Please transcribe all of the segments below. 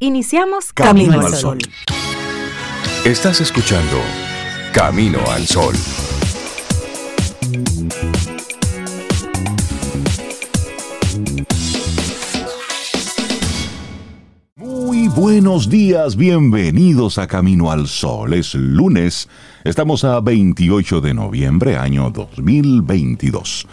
Iniciamos Camino, al Sol. Estás escuchando Camino al Sol. Muy buenos días, bienvenidos a Camino al Sol. Es lunes, estamos a 28 de noviembre, año 2022.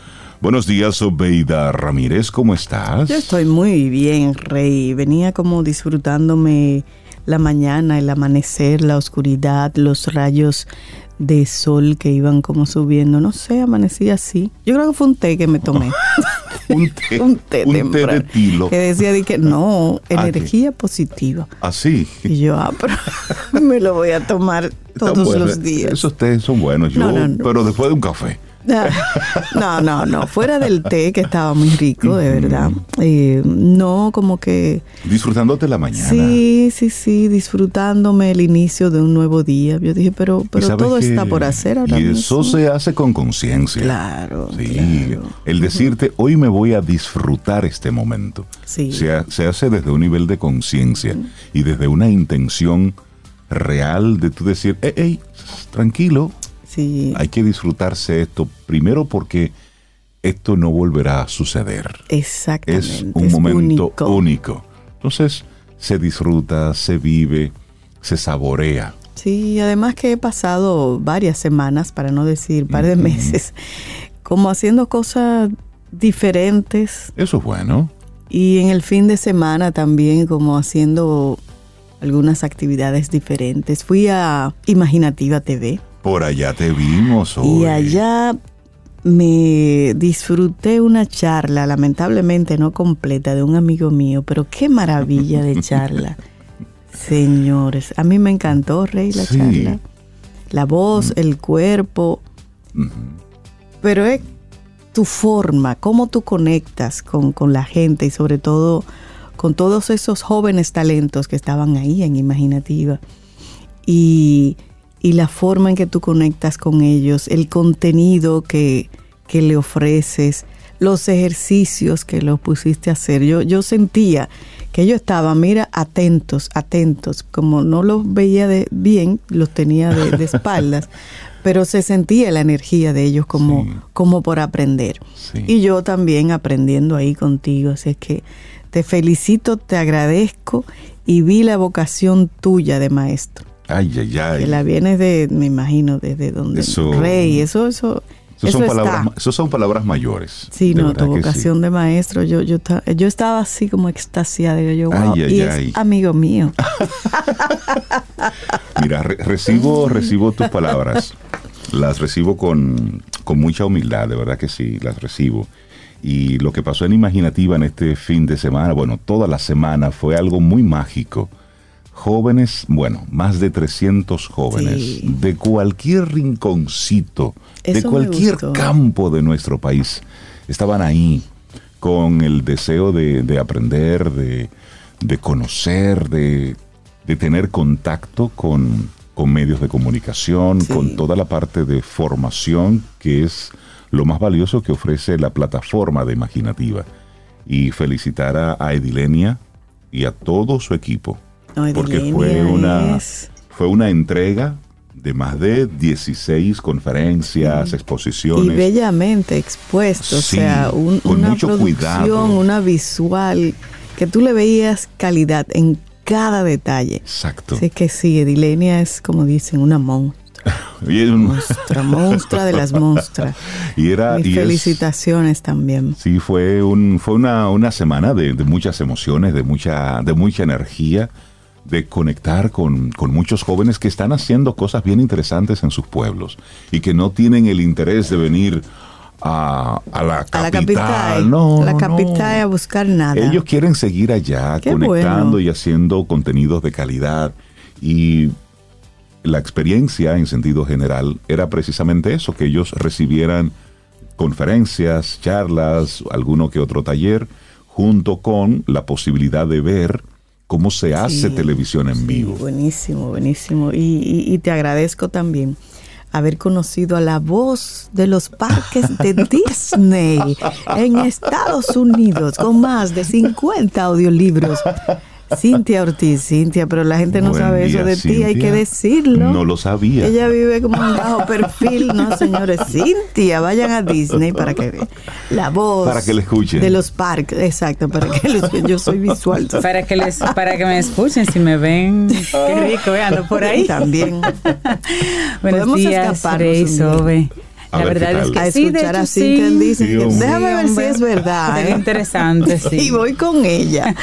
Buenos días, Obeida Ramírez, ¿cómo estás? Yo estoy muy bien, Rey. Venía como disfrutándome la mañana, el amanecer, la oscuridad, los rayos de sol que iban como subiendo. No sé, amanecí así. Yo creo que fue un té que me tomé. un té, un té, un té de tilo. Que decía de que no, Ah, energía positiva. Así. Y yo, ah, pero me lo voy a tomar todos los días. Esos tés son buenos, yo, No, no, no. pero después de un café. No, no, no. Fuera del té, que estaba muy rico, de verdad. Eh, no, como que. Disfrutándote la mañana. Sí, sí, sí, disfrutándome el inicio de un nuevo día. Yo dije, pero, pero todo está por hacer ahora Y mismo. eso se hace con conciencia. Claro, Sí, claro. el decirte, hoy me voy a disfrutar este momento. Sí. Se, ha- se hace desde un nivel de conciencia y desde una intención real de tú decir, hey, hey, tranquilo, Sí, hay que disfrutarse esto. Primero porque esto no volverá a suceder. exactamente. Es un momento único. único. Entonces, se disfruta, se vive, se saborea. Sí, además que he pasado varias semanas, para no decir par de meses, como haciendo cosas diferentes Eso es bueno. y en el fin de semana también como haciendo algunas actividades diferentes. Fui a Imaginativa TV Por allá te vimos hoy. y allá me disfruté una charla, lamentablemente no completa, de un amigo mío, pero qué maravilla de charla. Señores, a mí me encantó, Rey, la Sí. charla. La voz, el cuerpo, pero es tu forma, cómo tú conectas con, con la gente y sobre todo con todos esos jóvenes talentos que estaban ahí en Imaginativa. Y, y la forma en que tú conectas con ellos, el contenido que, que le ofreces, los ejercicios que los pusiste a hacer. Yo, yo sentía que ellos estaban, mira, atentos, atentos. Como no los veía de bien, los tenía de, de espaldas, pero se sentía la energía de ellos como, Sí. como por aprender. Sí. Y yo también aprendiendo ahí contigo. Así es que te felicito, te agradezco y vi la vocación tuya de maestro. Ay, ay, ay. Que la vienes de, me imagino, desde donde Eso- Rey, eso, eso, eso son, está. palabras, esas son palabras mayores. Sí, no, tu que sí. vocación de maestro, yo, yo, yo estaba así como extasiada, digo yo, wow, Ay, ay, y ay. es amigo mío. Mira, re- recibo, recibo tus palabras. Las recibo con, con mucha humildad, de verdad que sí, las recibo. Y lo que pasó en Imaginativa en este fin de semana, bueno, toda la semana fue algo muy mágico. Jóvenes, bueno, más de 300 jóvenes Sí. de cualquier rinconcito, de Eso cualquier campo de nuestro país, estaban ahí con el deseo de, de aprender, de, de conocer, de, de tener contacto con, con medios de comunicación, Sí. con toda la parte de formación que es lo más valioso que ofrece la plataforma de Imaginativa. Y felicitar a, a Edilenia y a todo su equipo, No, porque fue una, es- fue una entrega de más de 16 conferencias, y exposiciones. bellamente expuesto, Sí, o sea, un- con una mucho producción, cuidado. una visual, que tú le veías calidad en cada detalle. Exacto. Así que sí, Edilenia es, como dicen, una monstrua, Y, es un- monstrua, monstrua de las monstras. y era Mis y es- felicitaciones también. Sí, fue un fue una, una semana de, de muchas emociones, de mucha de mucha energía, de conectar con, con muchos jóvenes que están haciendo cosas bien interesantes en sus pueblos y que no tienen el interés de venir a, a la capital. A la capital, No, a la capital no. a buscar nada. Ellos quieren seguir allá, Qué conectando bueno. y haciendo contenidos de calidad. Y la experiencia en sentido general era precisamente eso, que ellos recibieran conferencias, charlas, alguno que otro taller, junto con la posibilidad de ver cómo se hace Sí, televisión en sí, vivo. Buenísimo, buenísimo. Y, y- y te agradezco también haber conocido a la voz de los parques de Disney en Estados Unidos con más de 50 audiolibros. Cintia Ortiz, Cintia, pero la gente no Buen sabe día, eso de ti, hay que decirlo. No lo sabía. Ella vive como un bajo perfil, no señores. Cintia, vayan a Disney para que vean la voz. Para que la escuchen. De los parques, exacto, para que escuchen. Yo soy visual. Para que les, para que me escuchen, si me ven, qué rico, ando por ahí. También. Buenos Podemos días, Rey. Sobe. A La ver, verdad ¿qué es que A sí, de escuchar a en sí. Déjame ver si es verdad. Sería ¿eh? interesante, sí. Y voy con ella.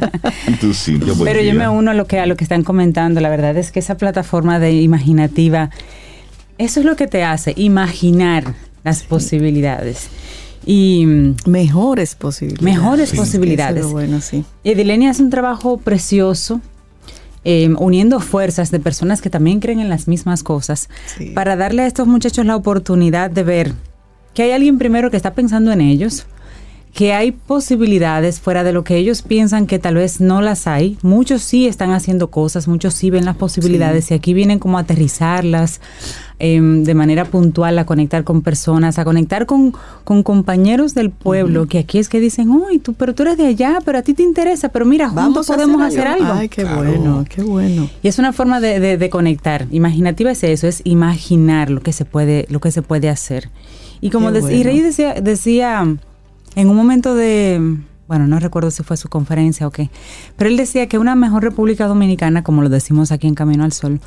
Tú, Cintia, Pero yo me uno a lo que a lo que están comentando. La verdad es que esa plataforma de imaginativa, eso es lo que te hace imaginar las posibilidades y mm, Mejores posibilidades. Mejores Sí, posibilidades. es bueno, sí. Edilenia hace un trabajo precioso. Eh, uniendo fuerzas de personas que también creen en las mismas cosas Sí. para darle a estos muchachos la oportunidad de ver que hay alguien primero que está pensando en ellos, que hay posibilidades fuera de lo que ellos piensan que tal vez no las hay. Muchos sí están haciendo cosas, muchos sí ven las posibilidades y aquí vienen como a aterrizarlas em, de manera puntual, a conectar con personas, a conectar con, con compañeros del pueblo, que aquí es que dicen, uy, tú, pero tú eres de allá, pero a ti te interesa, pero mira, juntos podemos hacer algo. Ay, qué Claro. bueno, qué bueno. Y es una forma de, de- de conectar. Imaginativa es eso, es imaginar lo que se puede, lo que se puede hacer. Y como dec- y bueno. Rey decía, decía en un momento de, bueno, no recuerdo si fue su conferencia o qué, pero él decía que una mejor República Dominicana, como lo decimos aquí en Camino al Sol,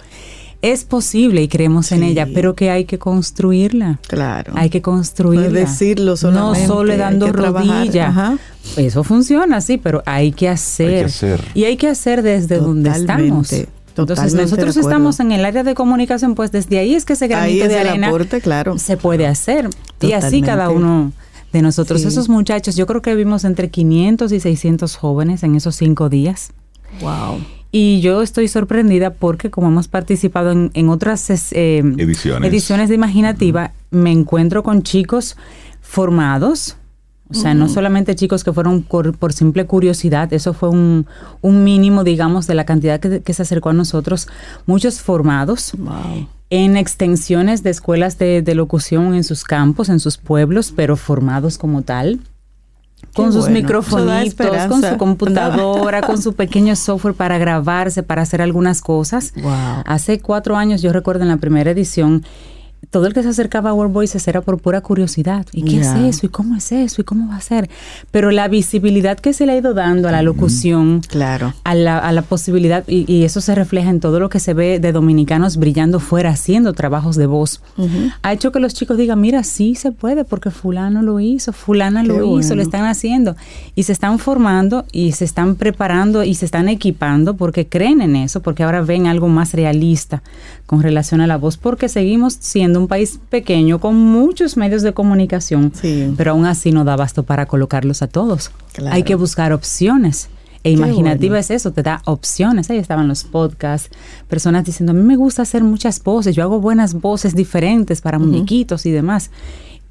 es posible y creemos en ella, pero que hay que construirla. Claro. Hay que construirla. No es decirlo solamente, No solo dando que trabajar. rodilla. Ajá. Eso funciona, sí, pero hay que hacer. Hay que hacer. Y hay que hacer desde donde estamos. Entonces totalmente de nosotros estamos en el área de comunicación, pues desde ahí es que ese Ahí granito es de el arena aporte, claro. se puede hacer. Y así cada uno de nosotros. Sí. Esos muchachos, yo creo que vimos entre 500 y 600 jóvenes en esos cinco días. Wow. Y yo estoy sorprendida porque como hemos participado en, en otras eh, Ediciones. ediciones de Imaginativa, me encuentro con chicos formados. O sea, no solamente chicos que fueron por, por simple curiosidad, eso fue un, un mínimo, digamos, de la cantidad que, que se acercó a nosotros. Muchos formados Wow. en extensiones de escuelas de, de locución en sus campos, en sus pueblos, pero formados como tal. Con Qué sus bueno. microfonitos, con su computadora, con su pequeño software para grabarse, para hacer algunas cosas. Wow. Hace cuatro años, yo recuerdo en la primera edición, todo el que se acercaba a World Voices era por pura curiosidad. ¿Y qué Ya. es eso? ¿Y cómo es eso? ¿Y cómo va a ser? Pero la visibilidad que se le ha ido dando a la locución, Claro. a la, a la posibilidad, y, y eso se refleja en todo lo que se ve de dominicanos brillando fuera, haciendo trabajos de voz, ha hecho que los chicos digan, mira, sí se puede, porque fulano lo hizo, fulana Qué lo hizo, bueno. lo están haciendo. Y se están formando y se están preparando y se están equipando porque creen en eso, porque ahora ven algo más realista con relación a la voz, porque seguimos siendo un país pequeño con muchos medios de comunicación, Sí. pero aún así no da basto para colocarlos a todos. Claro. Hay que buscar opciones. E imaginativa bueno. es eso, te da opciones. Ahí estaban los podcasts, personas diciendo, a mí me gusta hacer muchas voces, yo hago buenas voces diferentes para muñequitos y demás.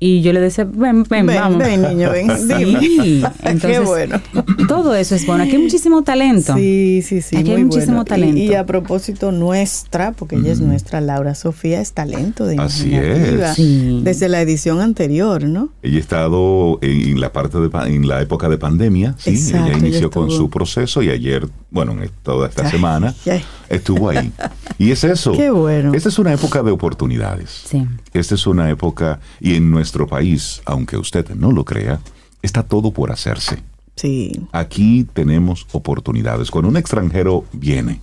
Y yo le decía, ven, ven, Ven, vamos. ven, niño, ven. Sí, Qué entonces, bueno. todo eso es bueno. Aquí hay muchísimo talento. Sí, sí, sí. Aquí hay muy muchísimo bueno. Y- talento. Y, a propósito, nuestra, porque ella es nuestra, Laura Sofía, es talento de Así es. Sí. Desde la edición anterior, ¿no? Ella ha estado en, en la parte de pa- en la época de pandemia, sí. Exacto, ella ella inició con estuvo. su proceso y ayer, bueno, en toda esta Ay, semana ay. estuvo ahí. Y es eso. Qué bueno. Esta es una época de oportunidades. Sí. Esta es una época y en nuestro país, aunque usted no lo crea, está todo por hacerse. Sí. Aquí tenemos oportunidades. Cuando un extranjero viene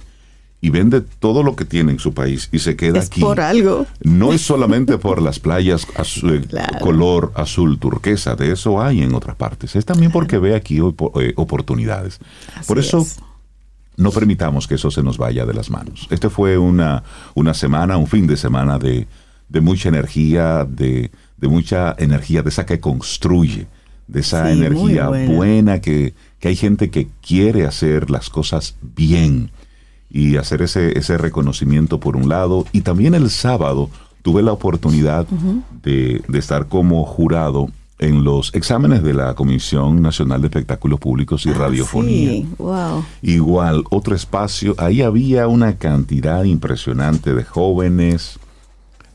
y vende todo lo que tiene en su país y se queda Es aquí, por algo. no es solamente por las playas azul- Claro. color azul turquesa, de eso hay en otras partes. Es también porque ve aquí eh, oportunidades. por eso es. no permitamos que eso se nos vaya de las manos. Este fue una, una semana, un fin de semana de, de mucha energía, de, de mucha energía, de esa que construye, de esa Sí, energía buena. buena, que, que hay gente que quiere hacer las cosas bien y hacer ese, ese reconocimiento por un lado. Y también el sábado tuve la oportunidad de, de estar como jurado en los exámenes de la Comisión Nacional de Espectáculos Públicos y Radiofonía. Ah, Sí, wow. Igual, otro espacio, ahí había una cantidad impresionante de jóvenes,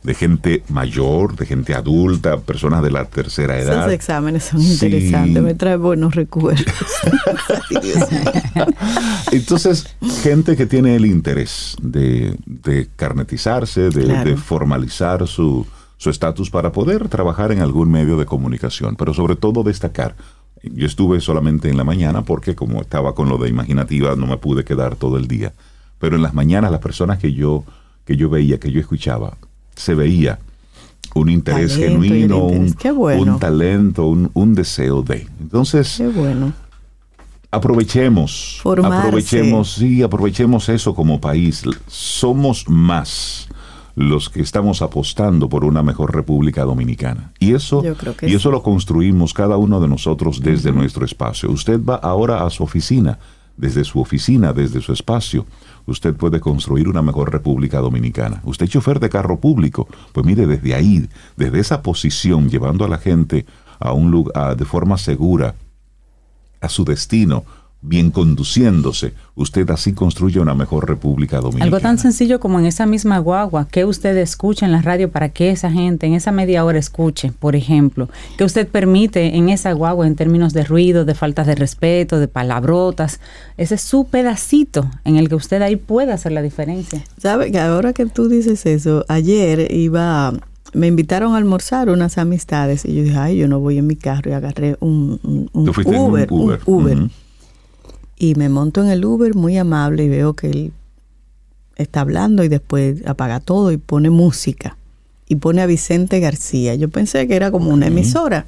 de gente mayor, de gente adulta, personas de la tercera edad. Esos exámenes son Sí. interesantes, me trae buenos recuerdos. Entonces, gente que tiene el interés de, de carnetizarse, de, Claro. de formalizar su su estatus para poder trabajar en algún medio de comunicación, pero sobre todo destacar. Yo estuve solamente en la mañana porque como estaba con lo de imaginativa no me pude quedar todo el día, pero en las mañanas las personas que yo que yo veía, que yo escuchaba, se veía un interés Talento genuino, un, interés. Qué bueno. un talento, un, un deseo de. Entonces, Qué bueno. aprovechemos, Formarse. aprovechemos, sí, aprovechemos eso como país. Somos más los que estamos apostando por una mejor República Dominicana. Y eso, Yo creo que y eso lo construimos cada uno de nosotros desde nuestro espacio. Usted va ahora a su oficina, desde su oficina, desde su espacio. Usted puede construir una mejor República Dominicana. Usted es chofer de carro público, pues mire, desde ahí, desde esa posición, llevando a la gente a un lugar de forma segura, a su destino, bien conduciéndose, usted así construye una mejor República Dominicana. Algo tan sencillo como en esa misma guagua, que usted escucha en la radio para que esa gente en esa media hora escuche, por ejemplo, que usted permite en esa guagua en términos de ruido, de faltas de respeto, de palabrotas, ese es su pedacito en el que usted ahí puede hacer la diferencia. ¿Sabe que ahora que tú dices eso, ayer iba, me invitaron a almorzar unas amistades y yo dije, ay, yo no voy en mi carro y agarré un, un- un Uber, un Uber. Y me monto en el Uber muy amable y veo que él está hablando y después apaga todo y pone música. Y pone a Vicente García. Yo pensé que era como una emisora.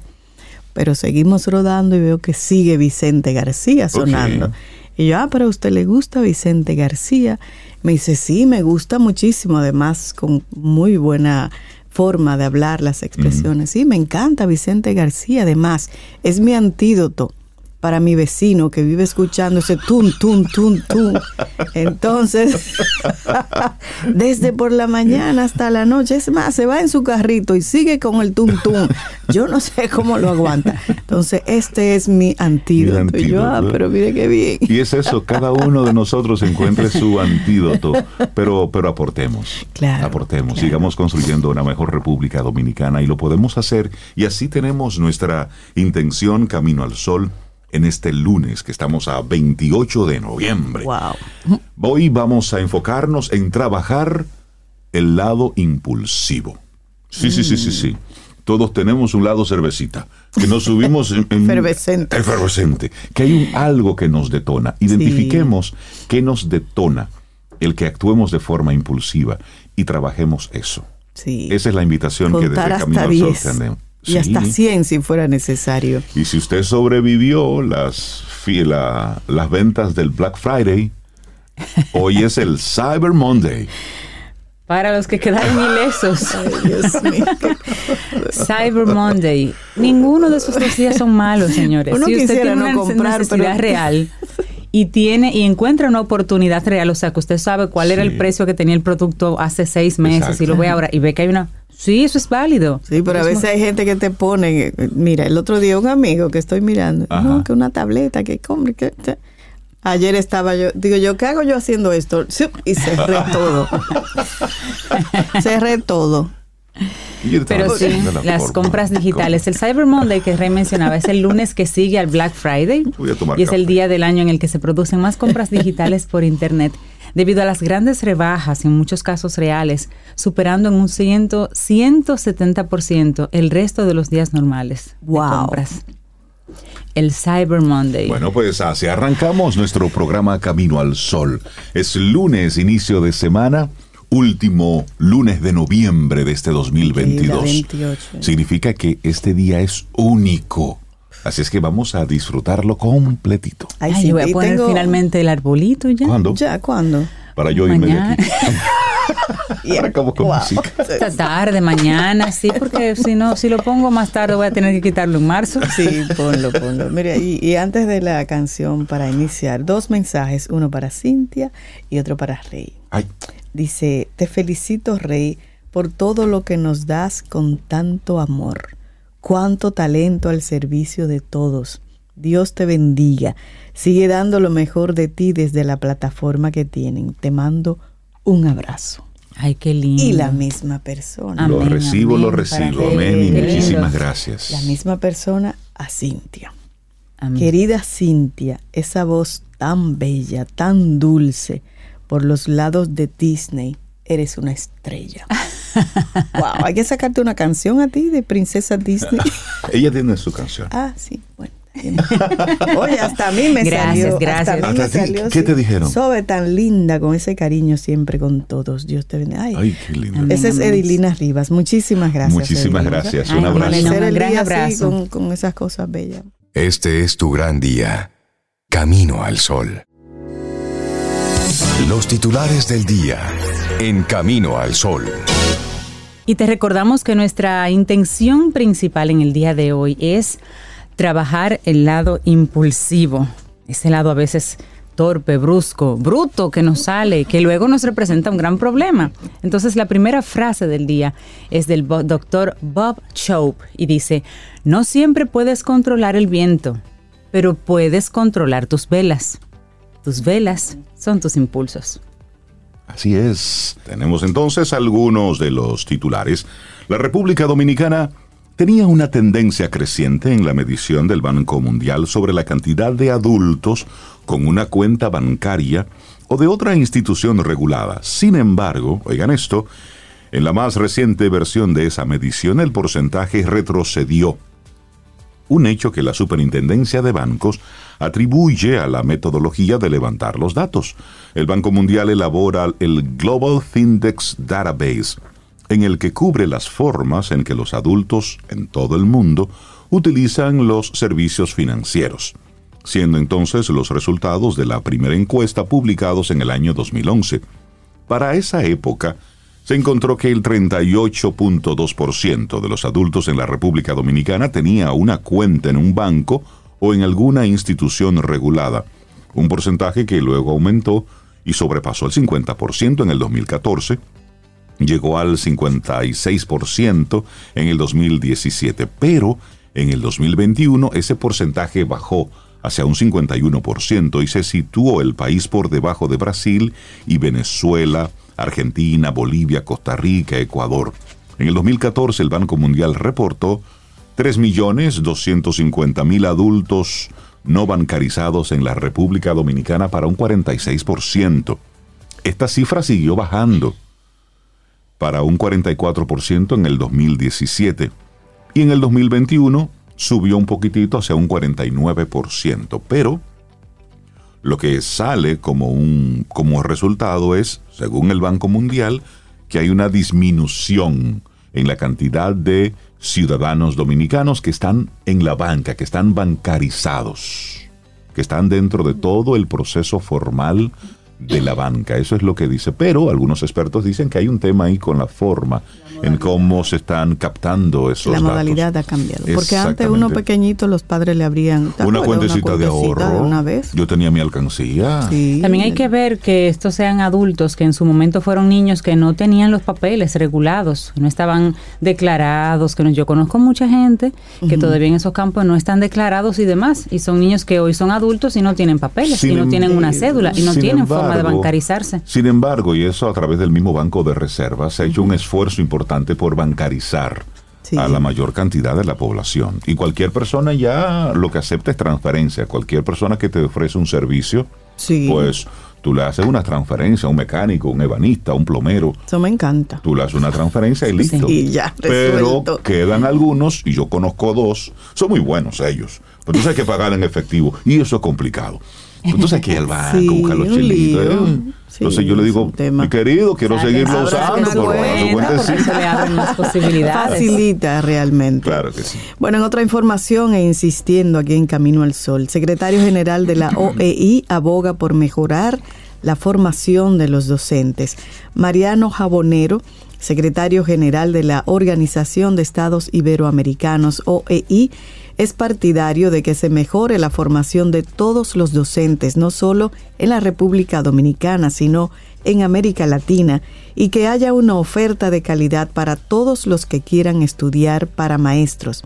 Pero seguimos rodando y veo que sigue Vicente García sonando. Y yo, ah, pero a usted le gusta Vicente García. Me dice, sí, me gusta muchísimo. Además, con muy buena forma de hablar las expresiones. Sí, me encanta Vicente García. Además, es mi antídoto para mi vecino que vive escuchando ese tun, tun, tun, tun. Entonces, desde por la mañana hasta la noche, es más, se va en su carrito y sigue con el tun, tun. Yo no sé cómo lo aguanta. Entonces, este es mi antídoto. Yo, ah, antídoto. pero mire qué bien. Y es eso, cada uno de nosotros encuentre su antídoto, pero, pero aportemos. Claro, aportemos, claro. sigamos construyendo una mejor República Dominicana y lo podemos hacer. Y así tenemos nuestra intención Camino al Sol en este lunes, que estamos a 28 de noviembre. Wow. Hoy vamos a enfocarnos en trabajar el lado impulsivo. Sí, sí, sí, sí, sí. Todos tenemos un lado cervecita, que nos subimos en... en- Efervescente. Efervescente. Que hay un, algo que nos detona. Identifiquemos qué nos detona el que actuemos de forma impulsiva y trabajemos eso. Sí. Esa es la invitación que desde Camino al Sol 10 y hasta Sí. 100 si fuera necesario. Y si usted sobrevivió las, la- las ventas del Black Friday, hoy es el Cyber Monday. Para los que quedaron ilesos, Ay, Dios mío. Cyber Monday. Ninguno de esos dos días son malos, señores. Uno si usted quisiera tiene no una comprar, necesidad pero- real y tiene y encuentra una oportunidad real, o sea, que usted sabe cuál era el precio que tenía el producto hace seis meses Exacto. y lo ve ahora y ve que hay una... Sí, eso es válido. Sí, pero a Es veces hay gente que te pone, eh, mira, el otro día un amigo que estoy mirando, Ajá. no, que una tableta, que compre, que... Ayer estaba yo, digo yo, ¿qué hago yo haciendo esto? Y cerré todo. cerré todo. Pero sí, las forma. compras digitales. El Cyber Monday que Rey mencionaba es el lunes que sigue al Black Friday y es el día del año en el que se producen más compras digitales por Internet debido a las grandes rebajas, en muchos casos reales, superando en un ciento, 170% el resto de los días normales de Wow. compras. El Cyber Monday. Bueno, pues así arrancamos nuestro programa Camino al Sol. Es lunes, inicio de semana, último lunes de noviembre de este 2022. Sí, la 28. Significa que este día es único. Así es que vamos a disfrutarlo completito. Ay, Ay, sí, yo voy a y poner tengo- finalmente el arbolito ya. ¿Cuándo? ¿Ya? ¿Cuándo? Para yo irme de aquí. Arrancamos con Wow. música. Esta tarde, mañana, sí, porque si no, si lo pongo más tarde voy a tener que quitarlo en marzo. Sí, ponlo, ponlo. Mira, y, y antes de la canción, para iniciar, dos mensajes, uno para Cintia y otro para Rey. Ay, Dice, te felicito, Rey, por todo lo que nos das con tanto amor. Cuánto talento al servicio de todos. Dios te bendiga. Sigue dando lo mejor de ti desde la plataforma que tienen. Te mando un abrazo. Ay, qué lindo. y la misma persona. lo Amén, recibo, lo recibo. Amén y muchísimas gracias. La misma persona a Cintia. Amén. Querida Cintia, esa voz tan bella, tan dulce, por los lados de Disney, eres una estrella. wow, hay que sacarte una canción a ti de Princesa Disney. Ella tiene su canción. ah, sí, bueno. Oye, hasta a mí me Gracias, salió. gracias. Hasta salió, ¿qué sí. te dijeron? Sobe tan linda, con ese cariño siempre con todos. Dios te bendiga. Ay, Ay, qué lindo. Amén. esa es Edilina Rivas. Muchísimas gracias. Muchísimas Edilina. gracias. Ay, Un abrazo. Un el gran abrazo. con, con esas cosas bellas. Este es tu gran día. Camino al sol. Los titulares del día. En Camino al sol. Y te recordamos que nuestra intención principal en el día de hoy es trabajar el lado impulsivo, ese lado a veces torpe, brusco, bruto que nos sale, que luego nos representa un gran problema. Entonces la primera frase del día es del doctor Bob Chope y dice, no siempre puedes controlar el viento, pero puedes controlar tus velas. Tus velas son tus impulsos. Así es. Tenemos entonces algunos de los titulares. La República Dominicana tenía una tendencia creciente en la medición del Banco Mundial sobre la cantidad de adultos con una cuenta bancaria o de otra institución regulada. Sin embargo, oigan esto, en la más reciente versión de esa medición el porcentaje retrocedió un hecho que la Superintendencia de Bancos atribuye a la metodología de levantar los datos. El Banco Mundial elabora el Global Findex Database, en el que cubre las formas en que los adultos en todo el mundo utilizan los servicios financieros, siendo entonces los resultados de la primera encuesta publicados en el año 2011. Para esa época, se encontró que el 38.2% de los adultos en la República Dominicana tenía una cuenta en un banco o en alguna institución regulada, un porcentaje que luego aumentó y sobrepasó el 50% en el 2014, llegó al 56% en el 2017, pero en el 2021 ese porcentaje bajó hacia un 51% y se situó el país por debajo de Brasil y Venezuela, Argentina, Bolivia, Costa Rica, Ecuador. En el 2014 el Banco Mundial reportó 3.250.000 adultos no bancarizados en la República Dominicana para un 46%. Esta cifra siguió bajando para un 44% en el 2017 y en el 2021 subió un poquitito hacia un 49%, pero lo que sale como un como resultado es, según el Banco Mundial, que hay una disminución en la cantidad de ciudadanos dominicanos que están en la banca, que están bancarizados, que están dentro de todo el proceso formal de la banca. Eso es lo que dice. Pero algunos expertos dicen que hay un tema ahí con la forma, en cómo se están captando esos la datos. modalidad ha cambiado. Porque antes uno pequeñito los padres le abrían ¿te Una cuentecita de cuentecita ahorro. de una vez. Yo tenía mi alcancía. Sí. También hay que ver que estos sean adultos que en su momento fueron niños que no tenían los papeles regulados, no estaban declarados, que no, yo conozco mucha gente que todavía en esos campos no están declarados y demás, y son niños que hoy son adultos y no tienen papeles, Sin y no em- tienen una cédula, y no tienen forma de bancarizarse. Sin embargo, y eso a través del mismo Banco de Reservas, se ha hecho un esfuerzo importante por bancarizar Sí. a la mayor cantidad de la población. Y cualquier persona ya lo que acepta es transferencia. Cualquier persona que te ofrece un servicio, Sí. pues tú le haces una transferencia a un mecánico, un ebanista, un plomero. Eso me encanta. Tú le haces una transferencia y listo. Y ya, Pero quedan algunos, y yo conozco dos, son muy buenos ellos. Pero entonces hay que pagar en efectivo, y eso es complicado. Entonces hay que ir al banco, Sí, buscar los chilitos. ¿eh? Sí, entonces yo le digo, mi querido, quiero Sale, seguirlo ábrase usando, pero a se le abren más posibilidades. Facilita realmente. Claro que sí. Bueno, en otra información e insistiendo aquí en Camino al Sol, secretario general de la OEI aboga por mejorar la formación de los docentes. Mariano Jabonero, secretario general de la Organización de Estados Iberoamericanos, OEI, es partidario de que se mejore la formación de todos los docentes, no solo en la República Dominicana, sino en América Latina, y que haya una oferta de calidad para todos los que quieran estudiar para maestros.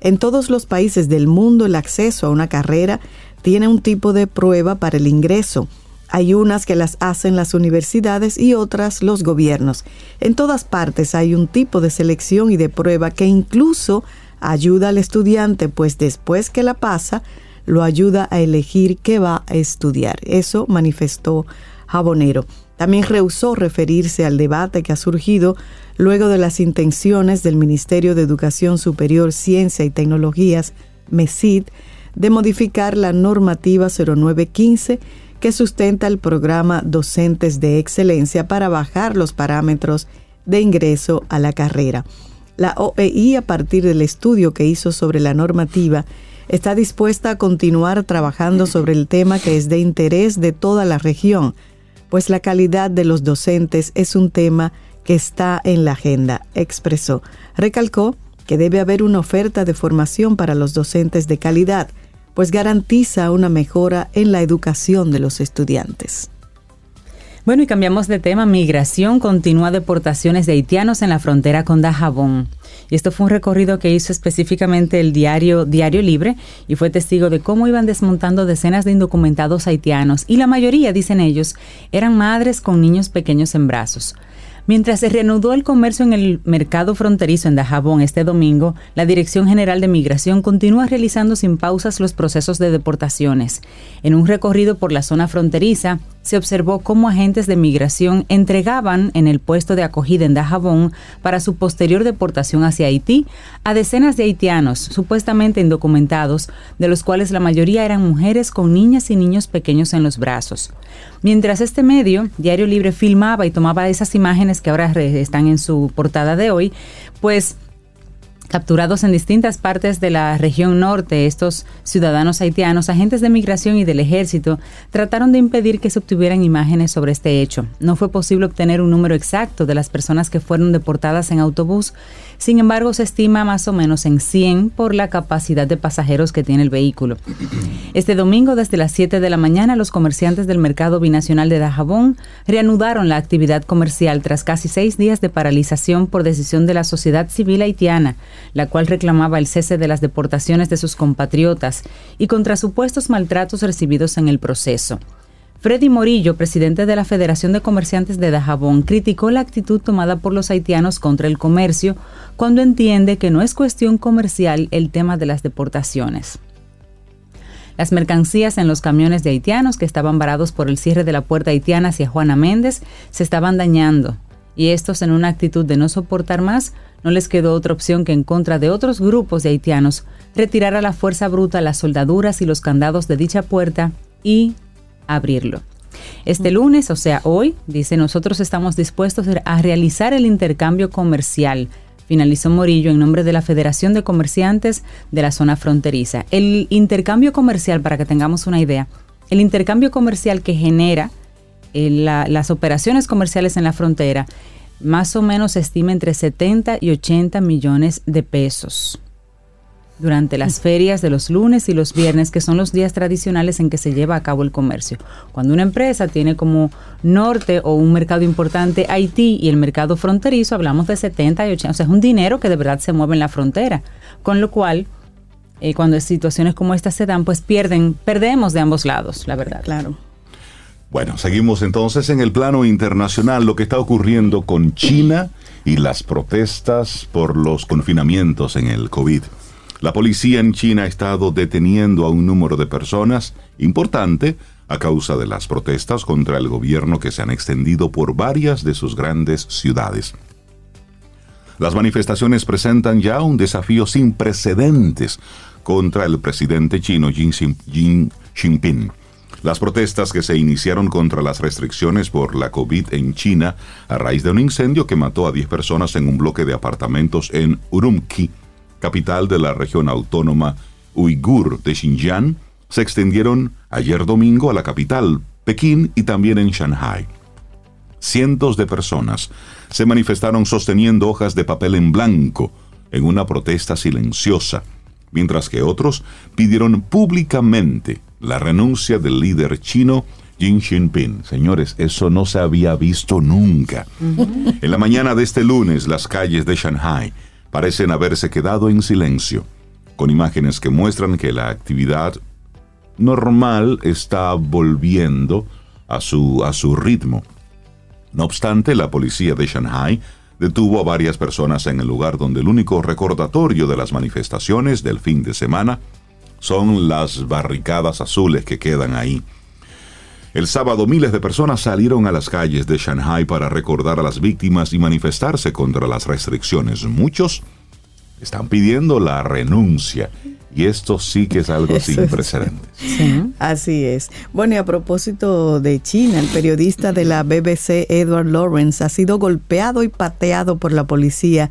En todos los países del mundo el acceso a una carrera tiene un tipo de prueba para el ingreso. Hay unas que las hacen las universidades y otras los gobiernos. En todas partes hay un tipo de selección y de prueba que incluso ayuda al estudiante, pues después que la pasa, lo ayuda a elegir qué va a estudiar. Eso manifestó Jabonero. También rehusó referirse al debate que ha surgido luego de las intenciones del Ministerio de Educación Superior, Ciencia y Tecnologías, MESID, de modificar la normativa 0915 que sustenta el programa Docentes de Excelencia para bajar los parámetros de ingreso a la carrera. La OEI, a partir del estudio que hizo sobre la normativa, está dispuesta a continuar trabajando sobre el tema que es de interés de toda la región, pues la calidad de los docentes es un tema que está en la agenda, expresó. Recalcó que debe haber una oferta de formación para los docentes de calidad, pues garantiza una mejora en la educación de los estudiantes. Bueno, y cambiamos de tema. Migración continúa deportaciones de haitianos en la frontera con Dajabón. Y esto fue un recorrido que hizo específicamente el diario Diario Libre y fue testigo de cómo iban desmontando decenas de indocumentados haitianos. Y la mayoría, dicen ellos, eran madres con niños pequeños en brazos. Mientras se reanudó el comercio en el mercado fronterizo en Dajabón este domingo, la Dirección General de Migración continúa realizando sin pausas los procesos de deportaciones. En un recorrido por la zona fronteriza, se observó cómo agentes de migración entregaban en el puesto de acogida en Dajabón para su posterior deportación hacia Haití a decenas de haitianos supuestamente indocumentados, de los cuales la mayoría eran mujeres con niñas y niños pequeños en los brazos. Mientras este medio, Diario Libre, filmaba y tomaba esas imágenes que ahora están en su portada de hoy, pues capturados en distintas partes de la región norte, estos ciudadanos haitianos, agentes de migración y del ejército, trataron de impedir que se obtuvieran imágenes sobre este hecho. No fue posible obtener un número exacto de las personas que fueron deportadas en autobús, sin embargo, se estima más o menos en 100 por la capacidad de pasajeros que tiene el vehículo. Este domingo, desde las 7 de la mañana, los comerciantes del mercado binacional de Dajabón reanudaron la actividad comercial tras casi seis días de paralización por decisión de la sociedad civil haitiana, la cual reclamaba el cese de las deportaciones de sus compatriotas y contra supuestos maltratos recibidos en el proceso. Freddy Morillo, presidente de la Federación de Comerciantes de Dajabón, criticó la actitud tomada por los haitianos contra el comercio cuando entiende que no es cuestión comercial el tema de las deportaciones. Las mercancías en los camiones de haitianos que estaban varados por el cierre de la puerta haitiana hacia Juana Méndez se estaban dañando, y estos en una actitud de no soportar más, no les quedó otra opción que en contra de otros grupos de haitianos retirar a la fuerza bruta las soldaduras y los candados de dicha puerta y abrirlo. Este lunes, o sea, hoy, dice, nosotros estamos dispuestos a realizar el intercambio comercial, finalizó Morillo en nombre de la Federación de Comerciantes de la zona fronteriza. El intercambio comercial, para que tengamos una idea, el intercambio comercial que genera eh, las operaciones comerciales en la frontera, más o menos se estima entre 70 y 80 millones de pesos durante las ferias de los lunes y los viernes, que son los días tradicionales en que se lleva a cabo el comercio. Cuando una empresa tiene como norte o un mercado importante Haití y el mercado fronterizo, hablamos de 70 y 80, o sea, es un dinero que de verdad se mueve en la frontera, con lo cual eh, cuando situaciones como estas se dan, pues pierden, perdemos de ambos lados, la verdad. Claro. Bueno, seguimos entonces en el plano internacional lo que está ocurriendo con China y las protestas por los confinamientos en el COVID. La policía en China ha estado deteniendo a un número de personas importante a causa de las protestas contra el gobierno que se han extendido por varias de sus grandes ciudades. Las manifestaciones presentan ya un desafío sin precedentes contra el presidente chino Xi Jinping. Las protestas que se iniciaron contra las restricciones por la COVID en China a raíz de un incendio que mató a 10 personas en un bloque de apartamentos en Urumqi, capital de la región autónoma uigur de Xinjiang, se extendieron ayer domingo a la capital, Pekín y también en Shanghai. Cientos de personas se manifestaron sosteniendo hojas de papel en blanco en una protesta silenciosa, mientras que otros pidieron públicamente la renuncia del líder chino Xi Jinping. Señores, eso no se había visto nunca. En la mañana de este lunes, las calles de Shanghai parecen haberse quedado en silencio, con imágenes que muestran que la actividad normal está volviendo a su, a su ritmo. No obstante, la policía de Shanghai detuvo a varias personas en el lugar donde el único recordatorio de las manifestaciones del fin de semana son las barricadas azules que quedan ahí. El sábado miles de personas salieron a las calles de Shanghai para recordar a las víctimas y manifestarse contra las restricciones. Muchos están pidiendo la renuncia. Y esto sí que es algo sin precedentes. Así es. Bueno, y a propósito de China, el periodista de la BBC, Edward Lawrence, ha sido golpeado y pateado por la policía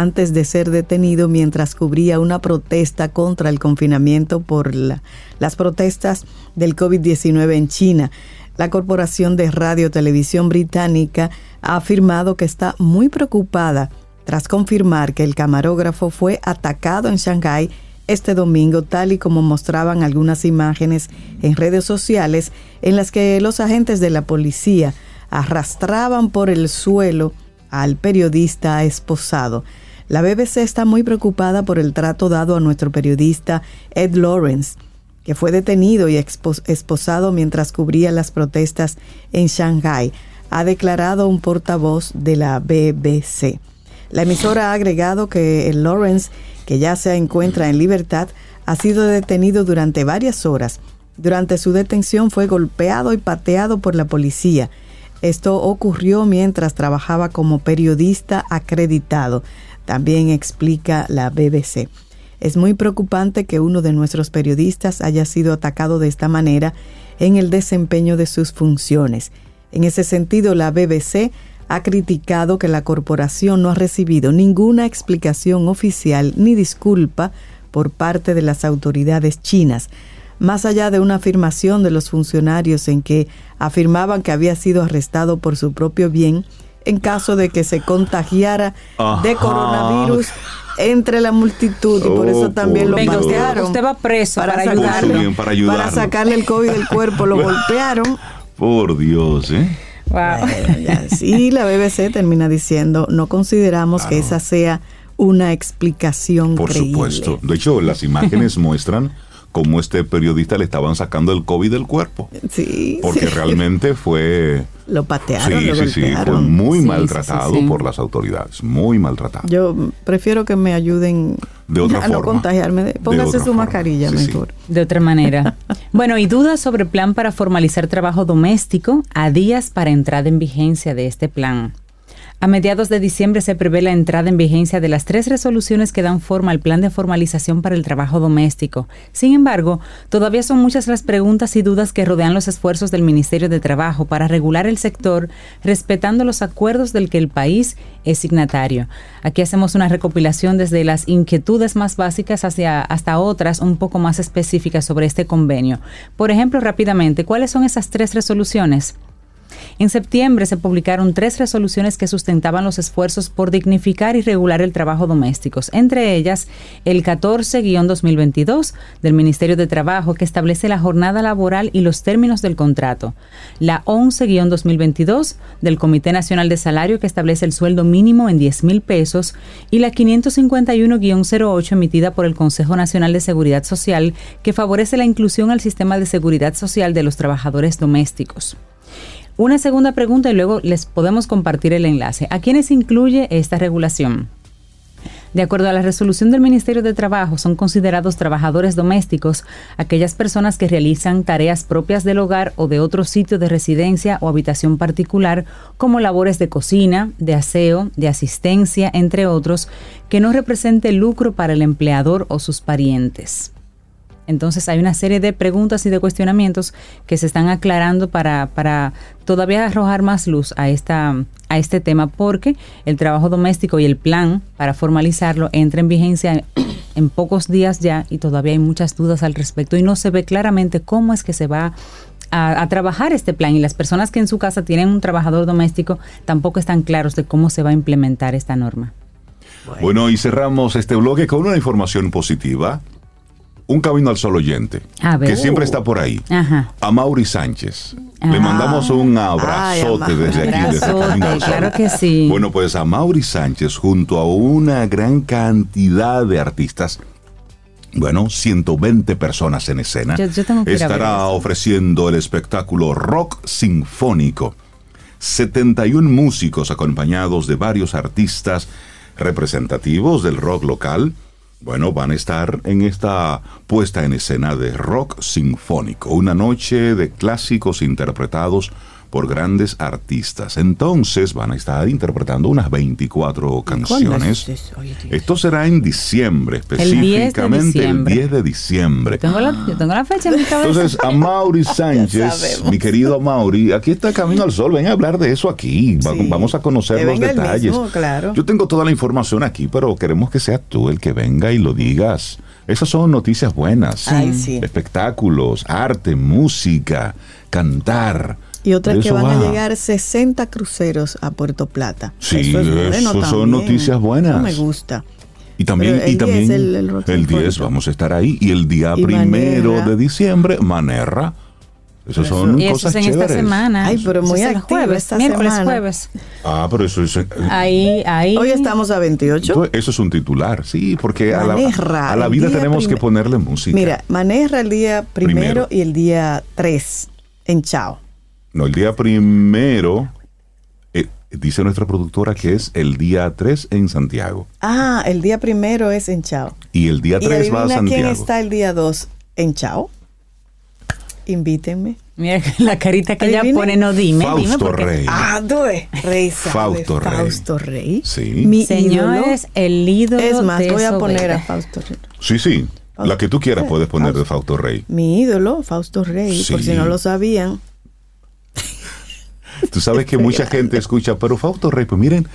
antes de ser detenido mientras cubría una protesta contra el confinamiento por las protestas del COVID-19 en China. La Corporación de Radio Televisión Británica ha afirmado que está muy preocupada tras confirmar que el camarógrafo fue atacado en Shanghái este domingo, tal y como mostraban algunas imágenes en redes sociales en las que los agentes de la policía arrastraban por el suelo al periodista esposado. La BBC está muy preocupada por el trato dado a nuestro periodista Ed Lawrence, que fue detenido y esposado mientras cubría las protestas en Shanghái, ha declarado un portavoz de la BBC. La emisora ha agregado que el Lawrence, que ya se encuentra en libertad, ha sido detenido durante varias horas. Durante su detención fue golpeado y pateado por la policía. Esto ocurrió mientras trabajaba como periodista acreditado, también explica la BBC. Es muy preocupante que uno de nuestros periodistas haya sido atacado de esta manera en el desempeño de sus funciones. En ese sentido, la BBC ha criticado que la corporación no ha recibido ninguna explicación oficial ni disculpa por parte de las autoridades chinas, más allá de una afirmación de los funcionarios en que afirmaban que había sido arrestado por su propio bien en caso de que se contagiara de coronavirus entre la multitud y por eso oh, también lo patearon. Usted va preso para, ayudarlo. para, ayudarlo. para sacarle el COVID del cuerpo, lo golpearon. Por Dios, ¿eh? sí, la BBC termina diciendo, no consideramos que esa sea una explicación Por supuesto. De hecho, las imágenes muestran cómo este periodista le estaban sacando el COVID del cuerpo. Sí. Porque realmente fue... Lo patearon. Sí, sí, sí. Fue muy maltratado por las autoridades. Muy maltratado. Yo prefiero que me ayuden de otra a no contagiarme. Póngase su mascarilla mejor. De otra manera. bueno, y dudas sobre plan para formalizar trabajo doméstico a días para entrada en vigencia de este plan. A mediados de diciembre se prevé la entrada en vigencia de las tres resoluciones que dan forma al plan de formalización para el trabajo doméstico. Sin embargo, todavía son muchas las preguntas y dudas que rodean los esfuerzos del Ministerio de Trabajo para regular el sector, respetando los acuerdos del que el país es signatario. Aquí hacemos una recopilación desde las inquietudes más básicas hacia, hasta otras un poco más específicas sobre este convenio. Por ejemplo, rápidamente, ¿cuáles son esas tres resoluciones? En septiembre se publicaron tres resoluciones que sustentaban los esfuerzos por dignificar y regular el trabajo doméstico, entre ellas el 14-2022 del Ministerio de Trabajo que establece la jornada laboral y los términos del contrato, la 11-2022 del Comité Nacional de Salario que establece el sueldo mínimo en 10 mil pesos y la 551-08 emitida por el Consejo Nacional de Seguridad Social que favorece la inclusión al sistema de seguridad social de los trabajadores domésticos. Una segunda pregunta y luego les podemos compartir el enlace. ¿A quiénes incluye esta regulación? De acuerdo a la resolución del Ministerio de Trabajo, son considerados trabajadores domésticos aquellas personas que realizan tareas propias del hogar o de otro sitio de residencia o habitación particular, como labores de cocina, de aseo, de asistencia, entre otros, que no represente lucro para el empleador o sus parientes. Entonces hay una serie de preguntas y de cuestionamientos que se están aclarando para, para todavía arrojar más luz a, esta, a este tema porque el trabajo doméstico y el plan para formalizarlo entra en vigencia en pocos días ya y todavía hay muchas dudas al respecto y no se ve claramente cómo es que se va a, trabajar este plan y las personas que en su casa tienen un trabajador doméstico tampoco están claros de cómo se va a implementar esta norma. Bueno, y cerramos este bloque con una información positiva un camino al sol oyente, que siempre está por ahí, a Mauri Sánchez. Le mandamos un abrazote desde aquí, desde Camino al Sol. Claro que sí. Bueno, pues a Mauri Sánchez, junto a una gran cantidad de artistas, Bueno, 120 personas en escena. Yo- yo tengo que Estará ofreciendo el espectáculo Rock Sinfónico. 71 músicos acompañados de varios artistas representativos del rock local. Bueno, van a estar en esta puesta en escena de rock sinfónico, una noche de clásicos interpretados por grandes artistas. Entonces van a estar interpretando unas 24 canciones. es. Esto será en diciembre, El 10 de específicamente el diciembre. 10 de diciembre. Tengo la, yo tengo la fecha en mi cabeza. Entonces, a Mauri Sánchez, mi querido Mauri, aquí está Camino al Sol, ven a hablar de eso aquí, Va- Sí. vamos a conocer los detalles. mismo, claro. Yo tengo toda la información aquí, pero queremos que seas tú el que venga y lo digas. Esas son noticias buenas. Ay, sí. Espectáculos, arte, música, cantar. Y otras que eso van a va. llegar 60 cruceros a Puerto Plata. Sí, eso, es bueno eso son noticias buenas. Eso me gusta. Y también, el y 10, también el- el rock el 10 sinfónico. vamos a estar ahí. Y el día Y primero Manerra. de diciembre, Manerra. Esas son y eso cosas es en esta chéveres. semana. Ay, pero Eso muy es el activo jueves, esta miércoles, semana. jueves. Ah, pero eso es. Ahí, ahí. Hoy estamos a 28. Entonces, eso es un titular, sí, porque a la, Manerra, a la el vida tenemos que ponerle música. Mira, maneja el día primero, Primero. y el día 3 en Chao. No, el día primero, eh, dice nuestra productora que es el día 3 en Santiago. Ah, el día primero es en Chao. Y el día ¿Y 3 va a adivina quién Santiago. está el día 2 en Chao? Invítenme. Mira la carita que ella pone, no dime, dime Fausto porque Rey. Ah, due. Rey sabe. Fausto Rey. Fausto Rey. Sí. Mi ídolo. Señores, el ídolo Es más, de voy a poner a Fausto Rey. Sí, sí. La que tú quieras puedes poner de Fausto Rey. Mi ídolo, Fausto Rey, por Sí. si no lo sabían. Tú sabes que mucha gente escucha, pero Fausto Rey, pues miren,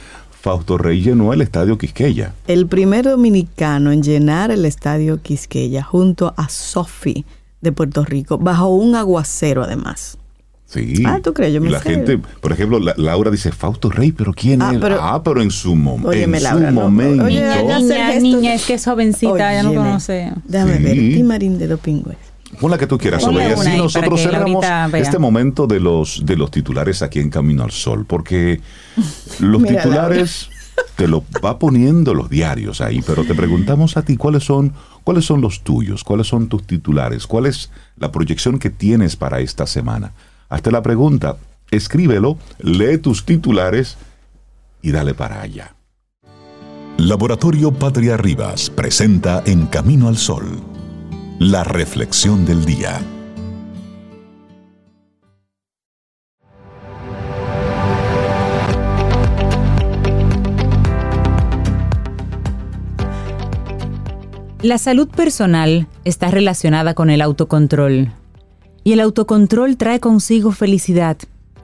Fausto Rey llenó el estadio Quisqueya. El primer dominicano en llenar el estadio Quisqueya junto a Sofi de Puerto Rico, bajo un aguacero además. Sí. Ah, ¿tú crees? Yo Y me la sé. gente, por ejemplo, la- Laura dice Fausto Rey, pero ¿quién Ah, es? pero- ah, pero en su, mom Óyeme, en su no, momento. oye, Niña, niña, es que es jovencita, ya no conoce. Déjame Sí. ver, Timarín de Dopingües. Pon la que tú quieras, Ponle una Así nosotros cerramos este momento de los, de los titulares aquí en Camino al Sol, porque los Mira, titulares te lo va poniendo los diarios ahí, pero te preguntamos a ti cuáles son, cuáles son los tuyos, cuáles son tus titulares, cuál es la proyección que tienes para esta semana. Hazte la pregunta, escríbelo, lee tus titulares y dale para allá. Laboratorio Patria Rivas presenta En Camino al Sol, la reflexión del día. La salud personal está relacionada con el autocontrol. Y el autocontrol trae consigo felicidad,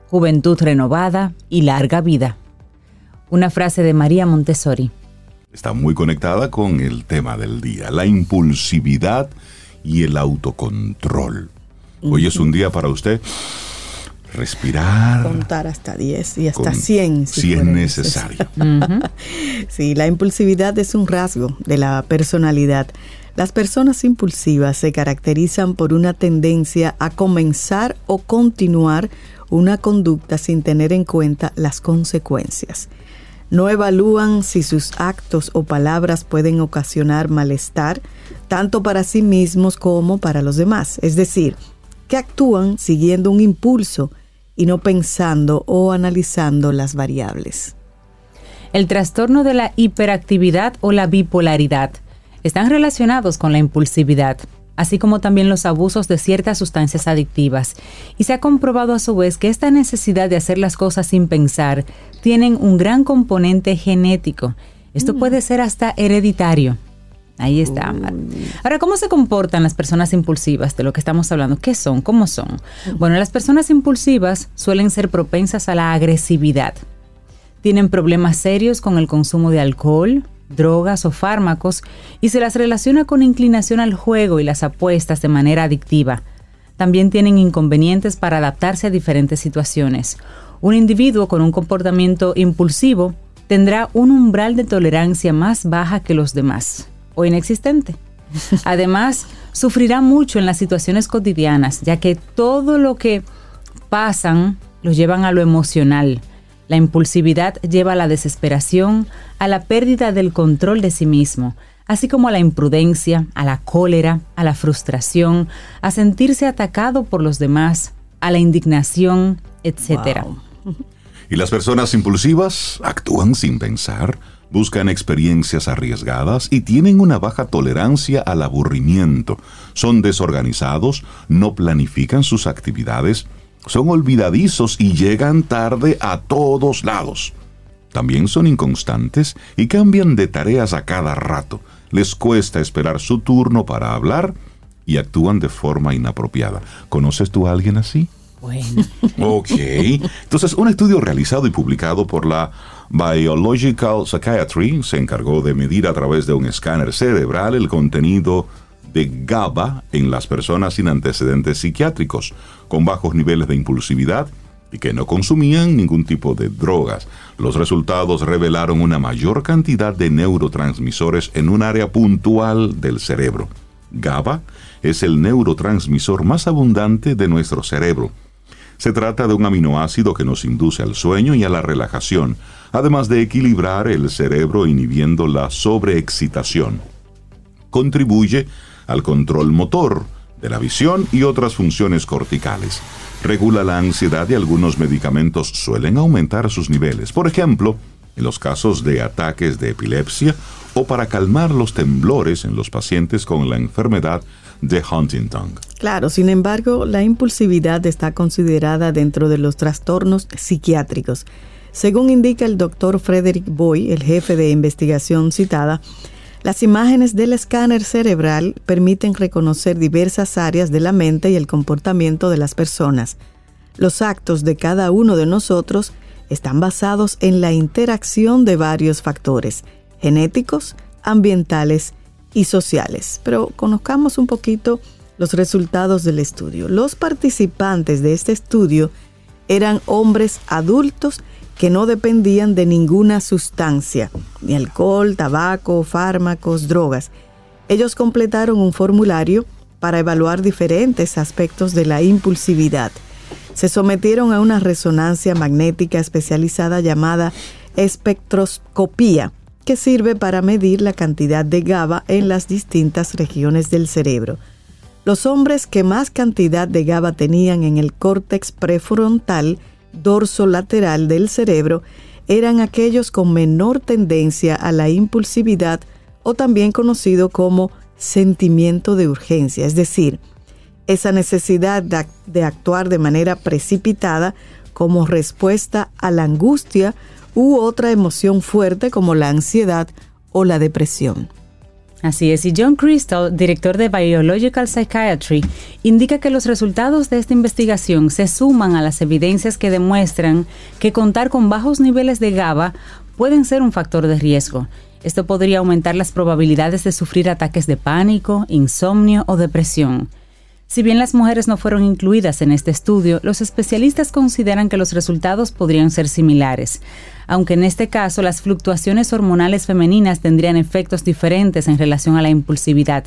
juventud renovada y larga vida. Una frase de María Montessori. Está muy conectada con el tema del día, la impulsividad y el autocontrol. Hoy es un día para usted respirar Contar hasta 10 y hasta con- 100 si, si es necesario. Sí, la impulsividad es un rasgo de la personalidad. Las personas impulsivas se caracterizan por una tendencia a comenzar o continuar una conducta sin tener en cuenta las consecuencias. No evalúan si sus actos o palabras pueden ocasionar malestar, tanto para sí mismos como para los demás. Es decir, que actúan siguiendo un impulso y no pensando o analizando las variables. El trastorno de la hiperactividad o la bipolaridad están relacionados con la impulsividad, así como también los abusos de ciertas sustancias adictivas. Y se ha comprobado a su vez que esta necesidad de hacer las cosas sin pensar tienen un gran componente genético. Esto puede ser hasta hereditario. Ahí está. Ahora, ¿cómo se comportan las personas impulsivas de lo que estamos hablando? ¿Qué son? ¿Cómo son? Bueno, las personas impulsivas suelen ser propensas a la agresividad. Tienen problemas serios con el consumo de alcohol, drogas o fármacos y se las relaciona con inclinación al juego y las apuestas de manera adictiva. También tienen inconvenientes para adaptarse a diferentes situaciones. Un individuo con un comportamiento impulsivo tendrá un umbral de tolerancia más baja que los demás o inexistente. Además, sufrirá mucho en las situaciones cotidianas, ya que todo lo que pasan los llevan a lo emocional. La impulsividad lleva a la desesperación, a la pérdida del control de sí mismo, así como a la imprudencia, a la cólera, a la frustración, a sentirse atacado por los demás, a la indignación, etc. Y las personas impulsivas actúan sin pensar, buscan experiencias arriesgadas y tienen una baja tolerancia al aburrimiento. Son desorganizados, no planifican sus actividades, son olvidadizos y llegan tarde a todos lados. También son inconstantes y cambian de tareas a cada rato. Les cuesta esperar su turno para hablar y actúan de forma inapropiada. ¿Conoces tú a alguien así? Ok. Entonces, un estudio realizado y publicado por la Biological Psychiatry se encargó de medir a través de un escáner cerebral el contenido de GABA en las personas sin antecedentes psiquiátricos, con bajos niveles de impulsividad y que no consumían ningún tipo de drogas. Los resultados revelaron una mayor cantidad de neurotransmisores en un área puntual del cerebro. GABA es el neurotransmisor más abundante de nuestro cerebro se trata de un aminoácido que nos induce al sueño y a la relajación, además de equilibrar el cerebro inhibiendo la sobreexcitación. Contribuye al control motor, de la visión y otras funciones corticales. Regula la ansiedad y algunos medicamentos suelen aumentar sus niveles. Por ejemplo, en los casos de ataques de epilepsia o para calmar los temblores en los pacientes con la enfermedad de Huntington. Claro, sin embargo, la impulsividad está considerada dentro de los trastornos psiquiátricos. Según indica el doctor Frederick Boy, el jefe de investigación citada, las imágenes del escáner cerebral permiten reconocer diversas áreas de la mente y el comportamiento de las personas. Los actos de cada uno de nosotros están basados en la interacción de varios factores, genéticos, ambientales y sociales. Pero conozcamos un poquito los resultados del estudio. Los participantes de este estudio eran hombres adultos que no dependían de ninguna sustancia, ni alcohol, tabaco, fármacos, drogas. Ellos completaron un formulario para evaluar diferentes aspectos de la impulsividad. Se sometieron a una resonancia magnética especializada llamada espectroscopía, que sirve para medir la cantidad de GABA en las distintas regiones del cerebro. Los hombres que más cantidad de GABA tenían en el córtex prefrontal dorso lateral del cerebro eran aquellos con menor tendencia a la impulsividad o también conocido como sentimiento de urgencia, es decir, esa necesidad de actuar de manera precipitada como respuesta a la angustia u otra emoción fuerte como la ansiedad o la depresión. Así es, y John Crystal, director de Biological Psychiatry, indica que los resultados de esta investigación se suman a las evidencias que demuestran que contar con bajos niveles de GABA pueden ser un factor de riesgo. Esto podría aumentar las probabilidades de sufrir ataques de pánico, insomnio o depresión. Si bien las mujeres no fueron incluidas en este estudio, los especialistas consideran que los resultados podrían ser similares, aunque en este caso las fluctuaciones hormonales femeninas tendrían efectos diferentes en relación a la impulsividad.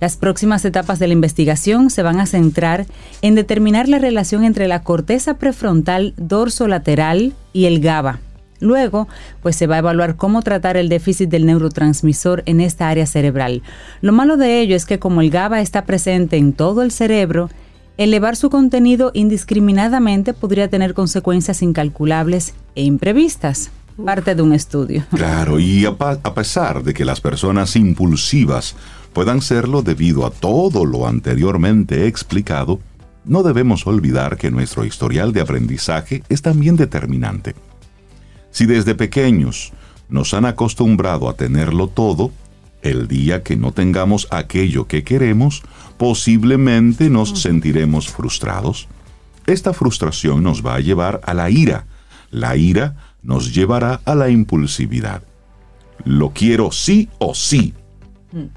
Las próximas etapas de la investigación se van a centrar en determinar la relación entre la corteza prefrontal dorsolateral y el GABA, Luego, pues se va a evaluar cómo tratar el déficit del neurotransmisor en esta área cerebral. Lo malo de ello es que como el GABA está presente en todo el cerebro, elevar su contenido indiscriminadamente podría tener consecuencias incalculables e imprevistas. Parte de un estudio. Claro, y a, a pesar de que las personas impulsivas puedan serlo debido a todo lo anteriormente explicado, no debemos olvidar que nuestro historial de aprendizaje es también determinante. Si desde pequeños nos han acostumbrado a tenerlo todo, el día que no tengamos aquello que queremos, posiblemente nos sentiremos frustrados. Esta frustración nos va a llevar a la ira. La ira nos llevará a la impulsividad. Lo quiero sí o sí.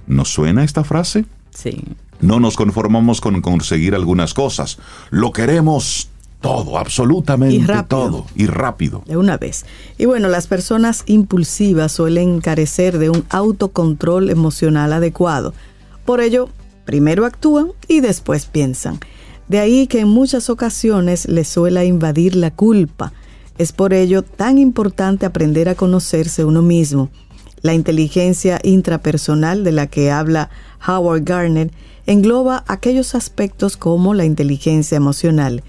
¿Nos suena esta frase? Sí. No nos conformamos con conseguir algunas cosas. Lo queremos todo, absolutamente todo. Y rápido. De una vez. Y bueno, las personas impulsivas suelen carecer de un autocontrol emocional adecuado. Por ello, primero actúan y después piensan. De ahí que en muchas ocasiones les suele invadir la culpa. Es por ello tan importante aprender a conocerse uno mismo. La inteligencia intrapersonal de la que habla Howard Gardner engloba aquellos aspectos como la inteligencia emocional.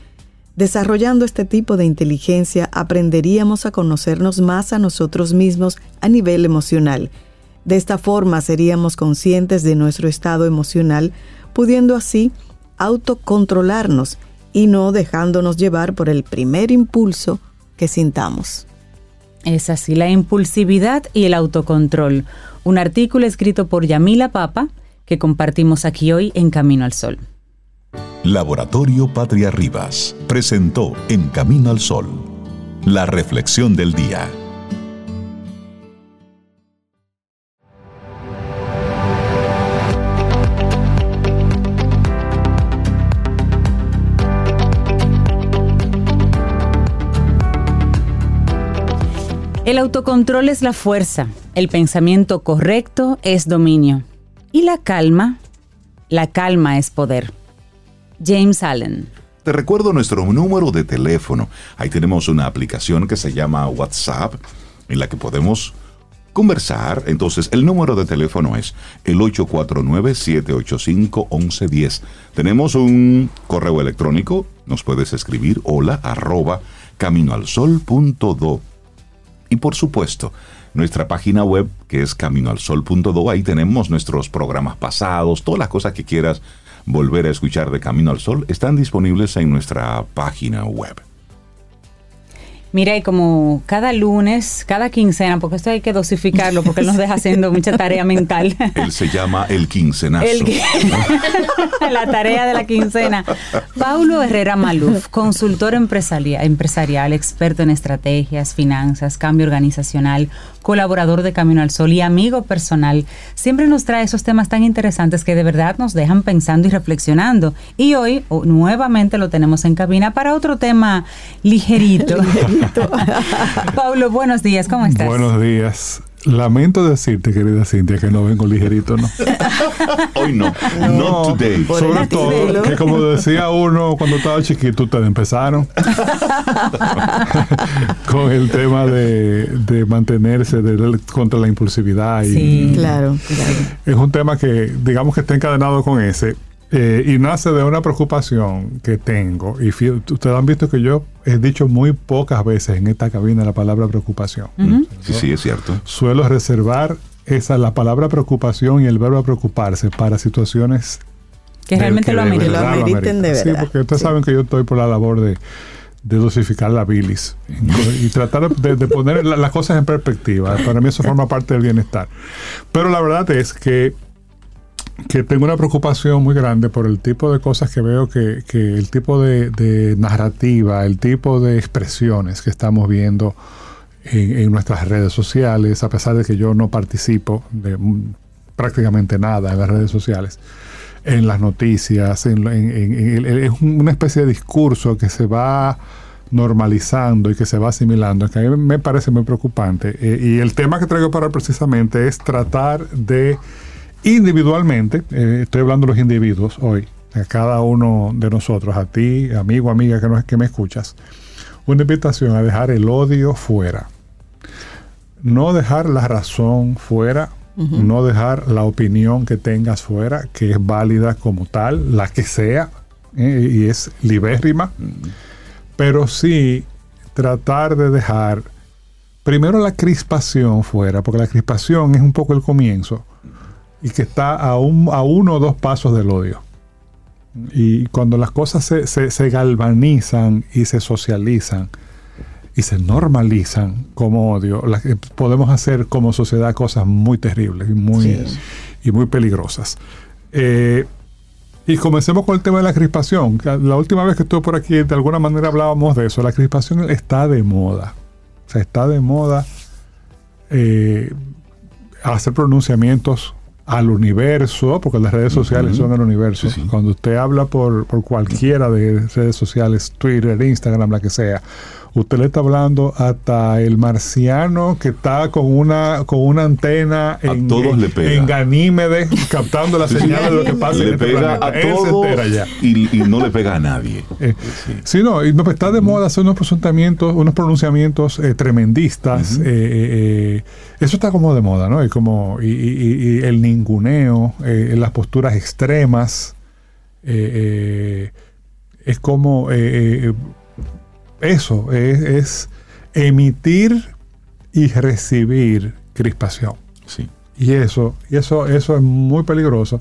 Desarrollando este tipo de inteligencia aprenderíamos a conocernos más a nosotros mismos a nivel emocional. De esta forma seríamos conscientes de nuestro estado emocional, pudiendo así autocontrolarnos y no dejándonos llevar por el primer impulso que sintamos. Es así, la impulsividad y el autocontrol. Un artículo escrito por Yamila Papa que compartimos aquí hoy en Camino al Sol. Laboratorio Patria Rivas presentó En Camino al Sol la reflexión del día. El autocontrol es la fuerza, el pensamiento correcto es dominio y la calma, la calma es poder. James Allen. Te recuerdo nuestro número de teléfono. Ahí tenemos una aplicación que se llama WhatsApp en la que podemos conversar. Entonces, el número de teléfono es el 849-785-1110. Tenemos un correo electrónico. Nos puedes escribir hola arroba caminoalsol.do. Y por supuesto, nuestra página web que es caminoalsol.do. Ahí tenemos nuestros programas pasados, todas las cosas que quieras volver a escuchar de Camino al Sol están disponibles en nuestra página web. Mira, y como cada lunes, cada quincena, porque esto hay que dosificarlo porque él nos deja haciendo mucha tarea mental. Él se llama el quincenazo. la tarea de la quincena. Paulo Herrera Maluf, consultor empresarial, empresarial, experto en estrategias, finanzas, cambio organizacional, colaborador de Camino al Sol y amigo personal, siempre nos trae esos temas tan interesantes que de verdad nos dejan pensando y reflexionando. Y hoy nuevamente lo tenemos en cabina para otro tema ligerito. Pablo, buenos días, ¿cómo estás? Buenos días. Lamento decirte, querida Cintia, que no vengo ligerito, ¿no? Hoy no, no today. Sobre todo, que como decía uno cuando estaba chiquito, ustedes empezaron con el tema de, mantenerse contra la impulsividad. Y, sí, claro, claro. Es un tema que, digamos que está encadenado con ese, eh, y nace de una preocupación que tengo. Y ustedes han visto que yo he dicho muy pocas veces en esta cabina la palabra preocupación. Sí, sí, es cierto. Suelo reservar esa, la palabra preocupación y el verbo preocuparse para situaciones que realmente lo, ameriten, de verdad. Sí, porque ustedes saben que yo estoy por la labor de, dosificar la bilis y tratar de, poner las cosas en perspectiva. Para mí eso forma parte del bienestar. Pero la verdad es que que tengo una preocupación muy grande por el tipo de cosas que veo que, el tipo de, narrativa, el tipo de expresiones que estamos viendo en, nuestras redes sociales, a pesar de que yo no participo de prácticamente nada en las redes sociales, en las noticias, en, es una especie de discurso que se va normalizando y que se va asimilando, que a mí me parece muy preocupante. Eh, y el tema que traigo para precisamente es tratar de individualmente, eh, estoy hablando de los individuos hoy, a cada uno de nosotros, a ti, amigo, amiga que, no, que me escuchas, una invitación a dejar el odio fuera. No dejar la razón fuera, no dejar la opinión que tengas fuera, que es válida como tal, la que sea, eh, y es libérrima, pero sí tratar de dejar primero la crispación fuera, porque la crispación es un poco el comienzo y que está a, un, a uno o dos pasos del odio. Y cuando las cosas se, se, galvanizan y se socializan y se normalizan como odio, podemos hacer como sociedad cosas muy terribles y muy, y muy peligrosas. Eh, y comencemos con el tema de la crispación. La última vez que estuve por aquí, de alguna manera hablábamos de eso. La crispación está de moda. O sea, está de moda eh, hacer pronunciamientos al universo, porque las redes sociales son el universo. Cuando usted habla por, por cualquiera de redes sociales, Twitter, Instagram, la que sea, usted le está hablando hasta el marciano que está con una con una antena en, todos le pega. en Ganímedes captando la señal de lo que pasa Le en este pega planeta. a todos y, y no le pega a nadie. Eh, sí, no, y pues, está de moda hacer unos pronunciamientos, unos pronunciamientos eh, tremendistas. eh, eso está como de moda, ¿no? Y como y, y- y el ninguneo, las posturas extremas. es como eso, es, es emitir y recibir crispación. Sí. Y eso, y eso, eso es muy peligroso.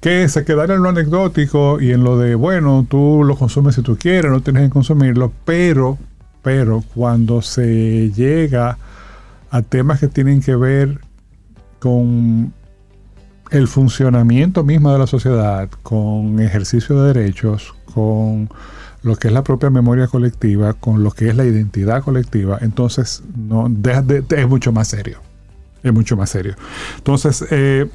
Que se quedara en lo anecdótico y en lo de, bueno, tú lo consumes si tú quieres, no tienes que consumirlo, pero, pero cuando se llega a temas que tienen que ver con el funcionamiento mismo de la sociedad, con ejercicio de derechos, con lo que es la propia memoria colectiva, con lo que es la identidad colectiva, entonces no es mucho más serio. Es mucho más serio. Entonces, eh,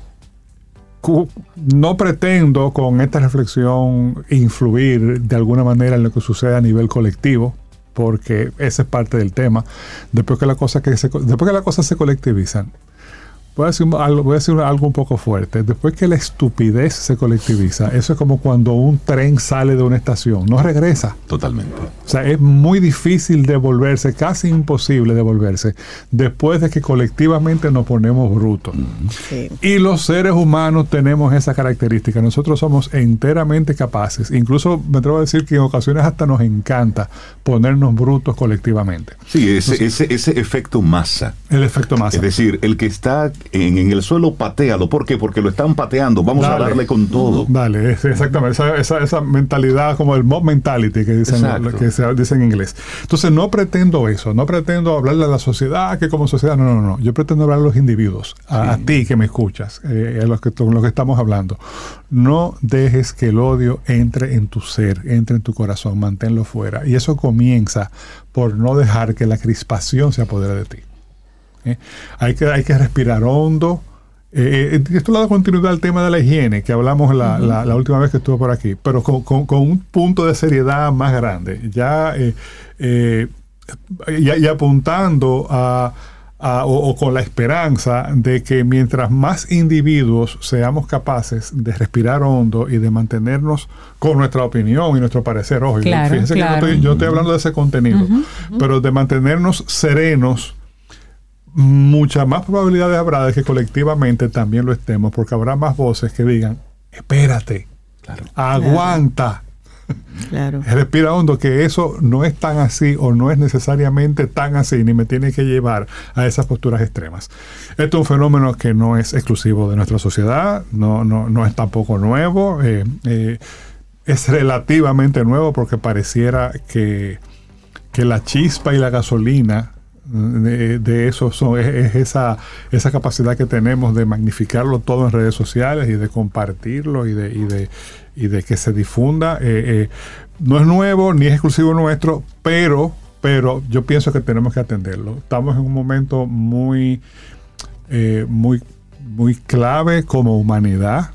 no pretendo con esta reflexión influir de alguna manera en lo que sucede a nivel colectivo, porque ese es parte del tema. Después que, la cosa que se, después que las cosas se colectivizan, Voy a, decir algo, voy a decir algo un poco fuerte. Después que la estupidez se colectiviza, eso es como cuando un tren sale de una estación, no regresa. Totalmente. O sea, es muy difícil devolverse, casi imposible devolverse, después de que colectivamente nos ponemos brutos. Sí. Y los seres humanos tenemos esa característica. Nosotros somos enteramente capaces. Incluso me atrevo a decir que en ocasiones hasta nos encanta ponernos brutos colectivamente. Sí, ese, ese, ese efecto masa. El efecto masa. Es decir, el que está en, en el suelo, patealo. ¿Por qué? Porque lo están pateando. Vamos Dale. a darle con todo. Vale, es- exactamente. Esa, esa, esa mentalidad como el mob mentality que dicen, Exacto. que se dice en inglés. Entonces no pretendo eso, no pretendo hablarle a la sociedad que como sociedad, no, no, no. Yo pretendo hablar a los individuos, a, a ti que me escuchas, eh, a los que, con los que estamos hablando. No dejes que el odio entre en tu ser, entre en tu corazón, manténlo fuera. Y eso comienza por no dejar que la crispación se apodere de ti. ¿Eh? Hay, que, hay que respirar hondo. Eh, eh, esto le da continuidad al tema de la higiene que hablamos la, la- la última vez que estuve por aquí, pero con, con- con un punto de seriedad más grande. Ya, eh, eh, y, y apuntando a, a- o, o con la esperanza de que mientras más individuos seamos capaces de respirar hondo y de mantenernos con nuestra opinión y nuestro parecer, ojo, Claro, fíjense que yo claro. estoy, yo estoy hablando de ese contenido, pero de mantenernos serenos, muchas más probabilidades habrá de que colectivamente también lo estemos, porque habrá más voces que digan, espérate, Claro. aguanta, Claro. respira hondo, que eso no es tan así o no es necesariamente tan así, ni me tiene que llevar a esas posturas extremas. Esto es un fenómeno que no es exclusivo de nuestra sociedad, no, no, no es tampoco nuevo, eh, eh, es relativamente nuevo porque pareciera que, que la chispa y la gasolina de, eso son, es, es esa, esa capacidad que tenemos de magnificarlo todo en redes sociales y de compartirlo y de, y de, y de que se difunda. Eh, eh, no es nuevo ni es exclusivo nuestro, pero, pero yo pienso que tenemos que atenderlo. Estamos en un momento muy, eh, muy, muy clave como humanidad.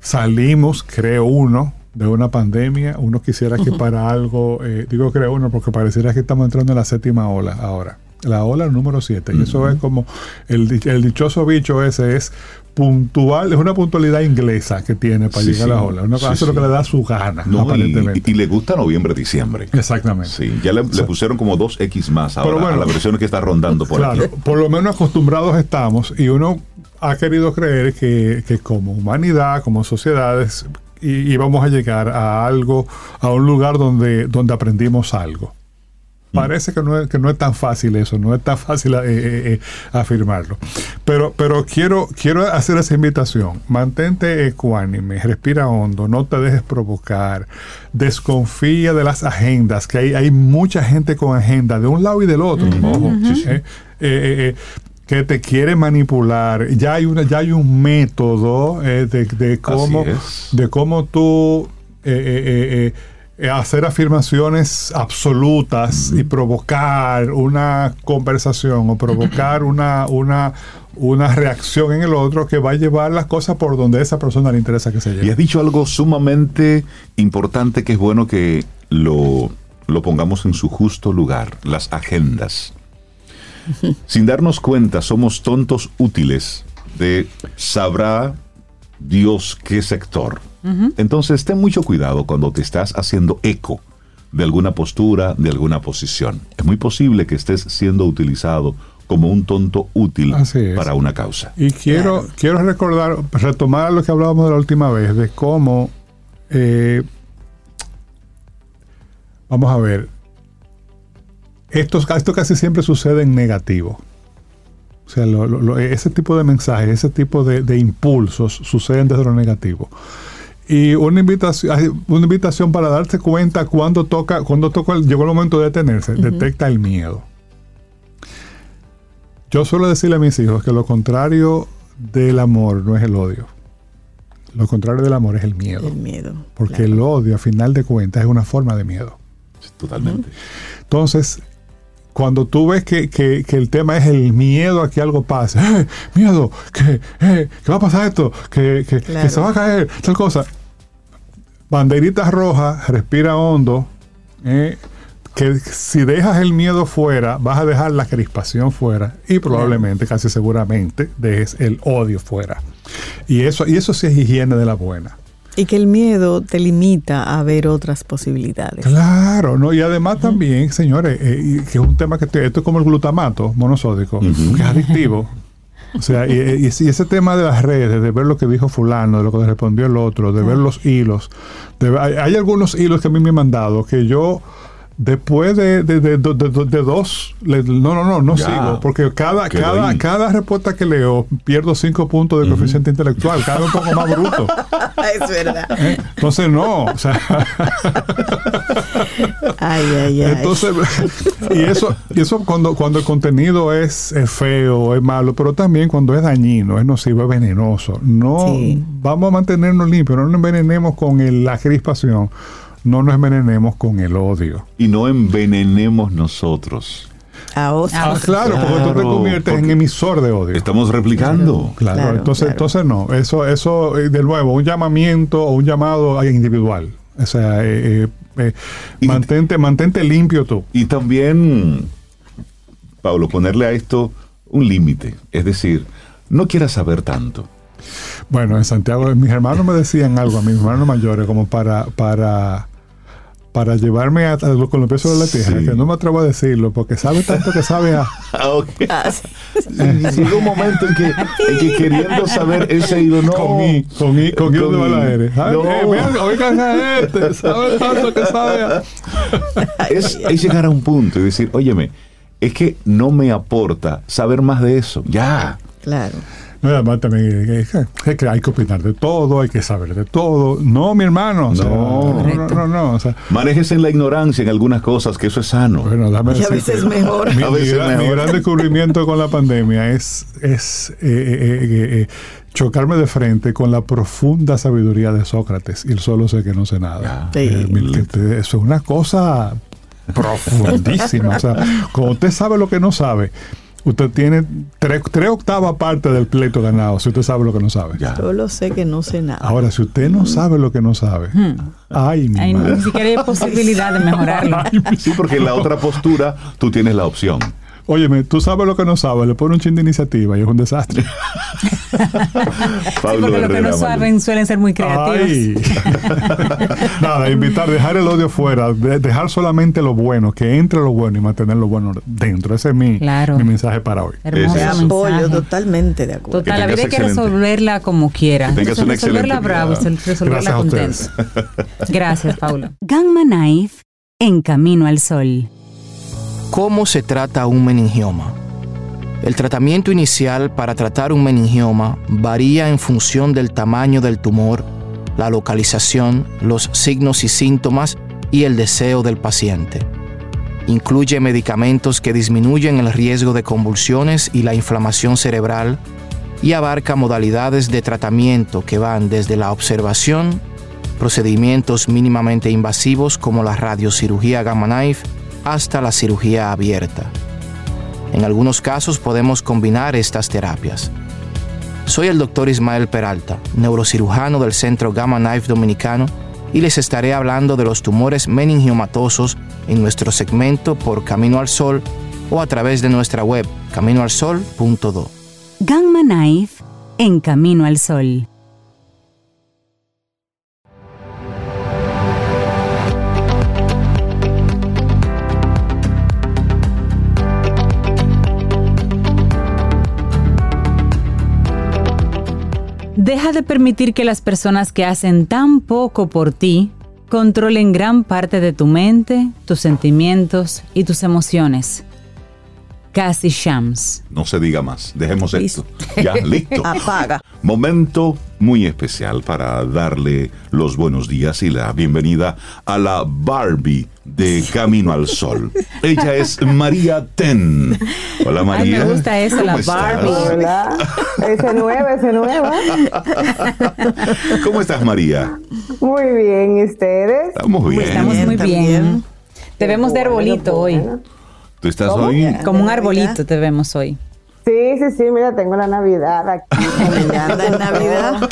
Salimos, creo uno, de una pandemia. Uno quisiera que para algo, eh, digo creo uno porque pareciera que estamos entrando en la séptima ola ahora. La ola número 7. Y eso es como el, el dichoso bicho ese es puntual, es una puntualidad inglesa que tiene para Sí, llegar sí. a la ola. Una Sí, hace lo que le da su gana, No, aparentemente. y le gusta noviembre, diciembre. Exactamente. Sí, ya le, le pusieron como dos X más ahora Pero bueno. a la versión que está rondando por claro, aquí. por lo menos acostumbrados estamos y uno ha querido creer que, que como humanidad, como sociedades, y- íbamos a llegar a algo, a un lugar donde, donde aprendimos algo. Parece que no, es, que no es tan fácil eso, no es tan fácil eh, eh, eh, afirmarlo. Pero, pero quiero, quiero hacer esa invitación. Mantente ecuánime, respira hondo, no te dejes provocar, desconfía de las agendas, que hay, hay mucha gente con agenda de un lado y del otro. Eh, que te quiere manipular. Ya hay una, ya hay un método eh, de, de cómo, de cómo tú eh, eh, eh, eh, hacer afirmaciones absolutas y provocar una conversación o provocar una, una, una reacción en el otro que va a llevar las cosas por donde a esa persona le interesa que se Y lleve. has dicho algo sumamente importante que es bueno que lo, lo pongamos en su justo lugar, las agendas. Sin darnos cuenta, somos tontos útiles de sabrá Dios qué sector. Entonces, ten mucho cuidado cuando te estás haciendo eco de alguna postura, de alguna posición. Es muy posible que estés siendo utilizado como un tonto útil para una causa. Y quiero, quiero recordar, retomar lo que hablábamos de la última vez, de cómo, eh, vamos a ver, esto, esto casi siempre sucede en negativo. O sea, lo- lo- lo- ese tipo de mensajes, ese tipo de, de impulsos suceden desde lo negativo. Y una invitación, una invitación para darse cuenta cuando toca, cuando toca llegó el momento de detenerse, detecta el miedo. Yo suelo decirle a mis hijos que lo contrario del amor no es el odio. Lo contrario del amor es el miedo. El miedo. Porque claro. el odio, a final de cuentas, es una forma de miedo. Totalmente. Entonces, cuando tú ves que, que- que el tema es el miedo a que algo pase, ¡Eh, miedo, que, eh, que va a pasar esto, que, que- que Claro. se va a caer, tal cosa. Banderitas rojas, respira hondo, eh, que si dejas el miedo fuera, vas a dejar la crispación fuera y probablemente, casi seguramente, dejes el odio fuera. Y eso, y eso sí es higiene de la buena. Y que el miedo te limita a ver otras posibilidades. Claro, ¿no? Y además también, señores, eh, y que es un tema que te- esto es como el glutamato monosódico, que es adictivo. O sea, y, y- y ese tema de las redes, de ver lo que dijo fulano, de lo que respondió el otro, de ver los hilos. de hay, hay algunos hilos que a mí me han mandado que yo, después de, de- de- de- de- de dos, le- no, no, no, no Ya. sigo, porque cada, Quedó cada, ahí. cada respuesta que leo pierdo cinco puntos de coeficiente intelectual, cada vez un poco más bruto. es verdad. ¿eh? Entonces, no, o sea... Ay, ay, ay. Entonces, y eso, y eso cuando, cuando el contenido es, es feo, es malo, pero también cuando es dañino, es nocivo, es venenoso. No Sí. vamos a mantenernos limpios, no nos envenenemos con el- la crispación, no nos envenenemos con el odio. Y no envenenemos nosotros. A os- Ah, claro, porque tú te conviertes en emisor de odio. Estamos replicando. Claro, Claro, entonces, claro. entonces no, eso, eso, eh, de nuevo, un llamamiento o un llamado individual. O sea, eh, eh, eh, Y- mantente, mantente limpio tú. Y también, Pablo, ponerle a esto un límite. Es decir, no quieras saber tanto. Bueno, en Santiago, mis hermanos me decían algo a mis hermanos mayores como para, para, para llevarme a, a lo- con los pies sobre la tierra, Sí. que no me atrevo a decirlo, porque sabe tanto que sabe a... Ah, ok. Ah, sí. Llega un momento en que, en que queriendo saber ese hilo, no. Con I, con I, con I, ¿dónde va la R? Ay, No. eh, vean, oigan a este, sabe tanto que sabe a... es, es llegar a un punto y decir, óyeme, es que no me aporta saber más de eso. Ya. Claro. No, además también eh, eh, es que hay que opinar de todo, hay que saber de todo. No, mi hermano. o sea, No. no, no, no, no, o sea, Manejes en la ignorancia en algunas cosas, que eso es sano. Bueno, dame Y a veces mejor. Mi, A mi veces gran, mi mejor. gran descubrimiento con la pandemia es, es eh, eh, eh, eh, chocarme de frente con la profunda sabiduría de Sócrates. Y solo sé que no sé nada. Sí. Eh, eso es una cosa profundísima. o sea, cuando usted sabe lo que no sabe, usted tiene tres, tres octavas partes del pleito ganado, si usted sabe lo que no sabe. Ya. Solo sé que no sé nada. Ahora, si usted no sabe lo que no sabe, ay, mi Ay, madre. ni siquiera hay posibilidad de mejorarlo. Sí, porque en la otra postura tú tienes la opción. Óyeme, tú sabes lo que no sabes, le pone un chin de iniciativa y es un desastre. Sí, porque lo que no saben suelen ser muy creativos. Ay. Nada, invitar, dejar el odio fuera, de- dejar solamente lo bueno, que entre lo bueno y mantener lo bueno dentro. Ese es mi, Claro. mi mensaje para hoy. Hermoso es. apoyo totalmente de acuerdo. Total, la vida hay que resolverla como quiera. Que tengas Entonces, una resolverla bravo, resolverla contento. Gracias, Paulo. Gamma Knife en Camino al Sol. ¿Cómo se trata un meningioma? El tratamiento inicial para tratar un meningioma varía en función del tamaño del tumor, la localización, los signos y síntomas y el deseo del paciente. Incluye medicamentos que disminuyen el riesgo de convulsiones y la inflamación cerebral y abarca modalidades de tratamiento que van desde la observación procedimientos mínimamente invasivos como la radiocirugía Gamma Knife hasta la cirugía abierta. En algunos casos podemos combinar estas terapias. Soy el doctor Ismael Peralta, neurocirujano del Centro Gamma Knife Dominicano, y les estaré hablando de los tumores meningiomatosos en nuestro segmento por Camino al Sol o a través de nuestra web caminoalsol.do. Gamma Knife en Camino al Sol. Deja de permitir que las personas que hacen tan poco por ti controlen gran parte de tu mente, tus sentimientos y tus emociones. Casi Shams. No se diga más. Dejemos esto. Ya, listo. Apaga. Momento muy especial para darle los buenos días y la bienvenida a la Barbie de Camino al Sol. Ella es María Ten. Hola Ay, María. me gusta eso, la ¿Cómo estás? Barbie. Hola, ese nuevo, ese nuevo. ¿Cómo estás María? Muy bien, ¿y ustedes? Estamos bien. Estamos Bien, muy bien. también. Te vemos de Bueno, arbolito hoy. ¿Tú estás ¿Cómo? hoy? Como un arbolito te vemos hoy. Sí, sí, sí, mira, tengo la Navidad aquí. Ya anda en Navidad.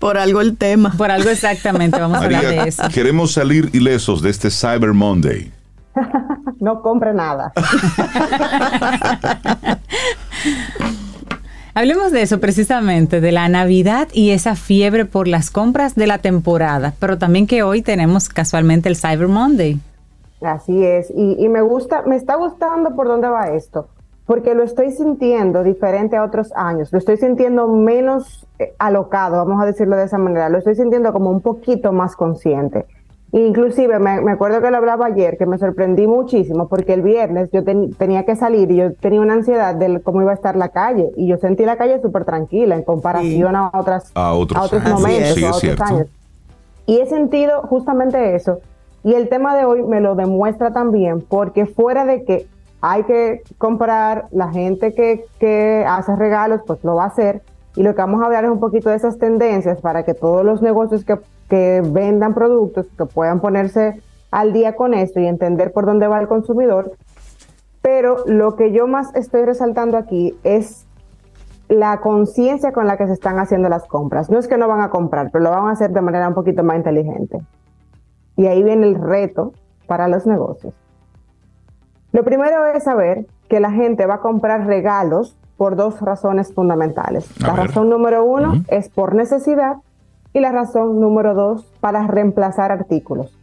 Por algo el tema. Por algo exactamente, vamos a hablar de eso. queremos salir ilesos de este Cyber Monday. No compre nada. Hablemos de eso precisamente, de la Navidad y esa fiebre por las compras de la temporada, pero también que hoy tenemos casualmente el Cyber Monday. Así es. Y, y me gusta, me está gustando por dónde va esto, porque lo estoy sintiendo diferente a otros años. Lo estoy sintiendo menos eh, alocado, vamos a decirlo de esa manera. Lo estoy sintiendo como un poquito más consciente. Inclusive me, me acuerdo que lo hablaba ayer, que me sorprendí muchísimo, porque el viernes yo ten- tenía que salir y yo tenía una ansiedad de cómo iba a estar la calle. Y yo sentí la calle súper tranquila en comparación a otras A otros momentos, Sí, a otros años. Y he sentido justamente eso. Y el tema de hoy me lo demuestra también, porque fuera de que hay que comprar, la gente que, hace regalos, pues lo va a hacer. Y lo que vamos a hablar es un poquito de esas tendencias para que todos los negocios que, que vendan productos, que puedan ponerse al día con esto y entender por dónde va el consumidor. Pero lo que yo más estoy resaltando aquí es la conciencia con la que se están haciendo las compras. No es que no van a comprar, pero lo van a hacer de manera un poquito más inteligente. Y ahí viene el reto para los negocios. Lo primero es saber que la gente va a comprar regalos por dos razones fundamentales. A la ver. razón número uno es por necesidad y la razón número dos para reemplazar artículos.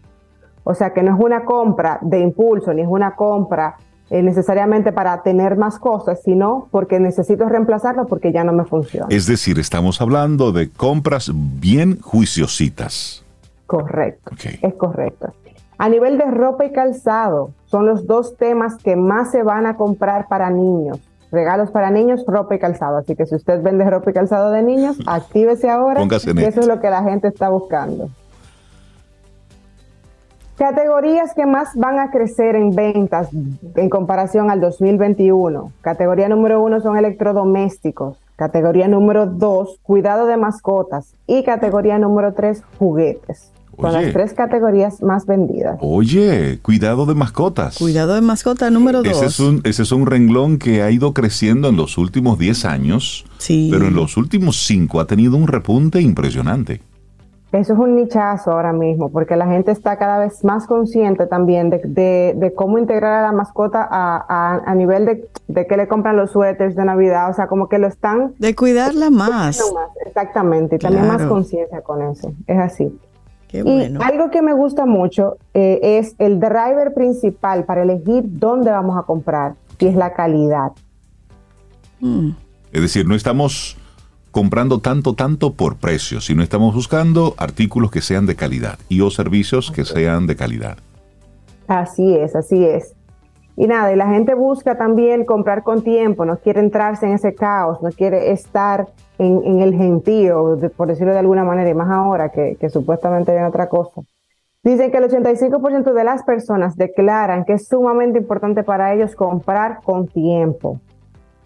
O sea que no es una compra de impulso ni es una compra eh, necesariamente para tener más cosas, sino porque necesito reemplazarlo porque ya no me funciona. Es decir, estamos hablando de compras bien juiciositas. Correcto, es correcto. A nivel de ropa y calzado, son los dos temas que más se van a comprar para niños. Regalos para niños, ropa y calzado. Así que si usted vende ropa y calzado de niños, actívese ahora. Póngase en esto. eso es lo que la gente está buscando. Categorías que más van a crecer en ventas en comparación al 2021. Categoría número uno son electrodomésticos. Categoría número dos, cuidado de mascotas. Y categoría número tres, juguetes. Oye. las tres categorías más vendidas. Oye, cuidado de mascotas. Cuidado de mascota número dos. Ese es, un, ese es un renglón que ha ido creciendo en los últimos 10 años, Sí. pero en los últimos 5 ha tenido un repunte impresionante. Eso es un nichazo ahora mismo, porque la gente está cada vez más consciente también de, de- de cómo integrar a la mascota a, a- a nivel de, de que le compran los suéteres de Navidad, o sea, como que lo están De cuidarla más. Más, exactamente, y también más Claro. conciencia con eso, es así. Qué Y bueno. algo que me gusta mucho eh, es el driver principal para elegir dónde vamos a comprar, y es la calidad. Mm. Es decir, no estamos comprando tanto, tanto por precio, sino estamos buscando artículos que sean de calidad y o servicios que sean de calidad. Así es, así es. Y nada, y la gente busca también comprar con tiempo, no quiere entrarse en ese caos, no quiere estar en, en el gentío, por decirlo de alguna manera, y más ahora que, que supuestamente viene otra cosa. Dicen que el 85% de las personas declaran que es sumamente importante para ellos comprar con tiempo.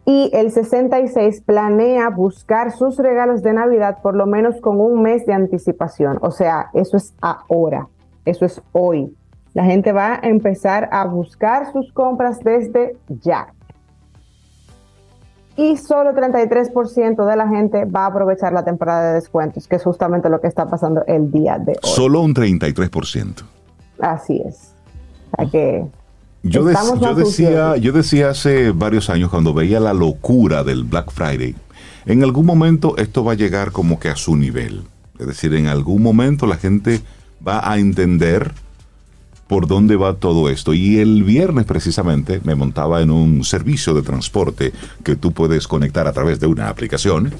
y el 66 planea buscar sus regalos de Navidad por lo menos con un mes de anticipación. O sea, eso es ahora, eso es hoy. La gente va a empezar a buscar sus compras desde ya. Y solo 33% de la gente va a aprovechar la temporada de descuentos, que es justamente lo que está pasando el día de hoy. Solo un 33%. Así es. O sea que Yo, de- yo decía, yo decía hace varios años cuando veía la locura del Black Friday, en algún momento esto va a llegar como que a su nivel. Es decir, en algún momento la gente va a entender por dónde va todo esto. Y el viernes precisamente me montaba en un servicio de transporte que tú puedes conectar a través de una aplicación.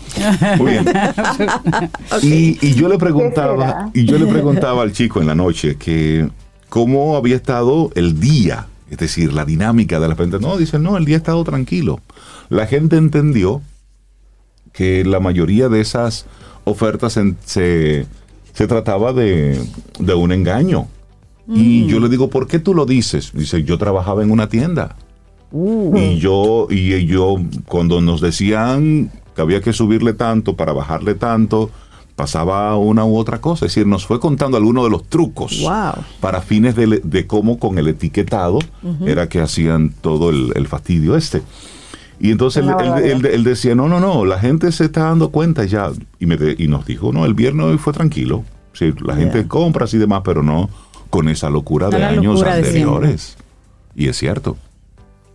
Muy bien. Y, y yo le preguntaba, y yo le preguntaba al chico en la noche que cómo había estado el día, es decir, la dinámica de la gente. No, dice, no, el día ha estado tranquilo. La gente entendió que la mayoría de esas ofertas en- se, se trataba de, de un engaño. Y yo le digo, ¿por qué tú lo dices? Dice, yo trabajaba en una tienda. Y yo, y yo, cuando nos decían que había que subirle tanto para bajarle tanto, pasaba una u otra cosa. Es decir, nos fue contando algunos de los trucos Wow. para fines de, de cómo con el etiquetado era que hacían todo el, el fastidio este. Y entonces él, Una él- barbaridad. él- él decía, no, no, no, la gente se está dando cuenta ya. Y, me y nos dijo, no, el viernes hoy fue tranquilo. Sí, la gente Yeah. compra así demás, pero no con esa locura de la años locura de siempre. anteriores. y es cierto.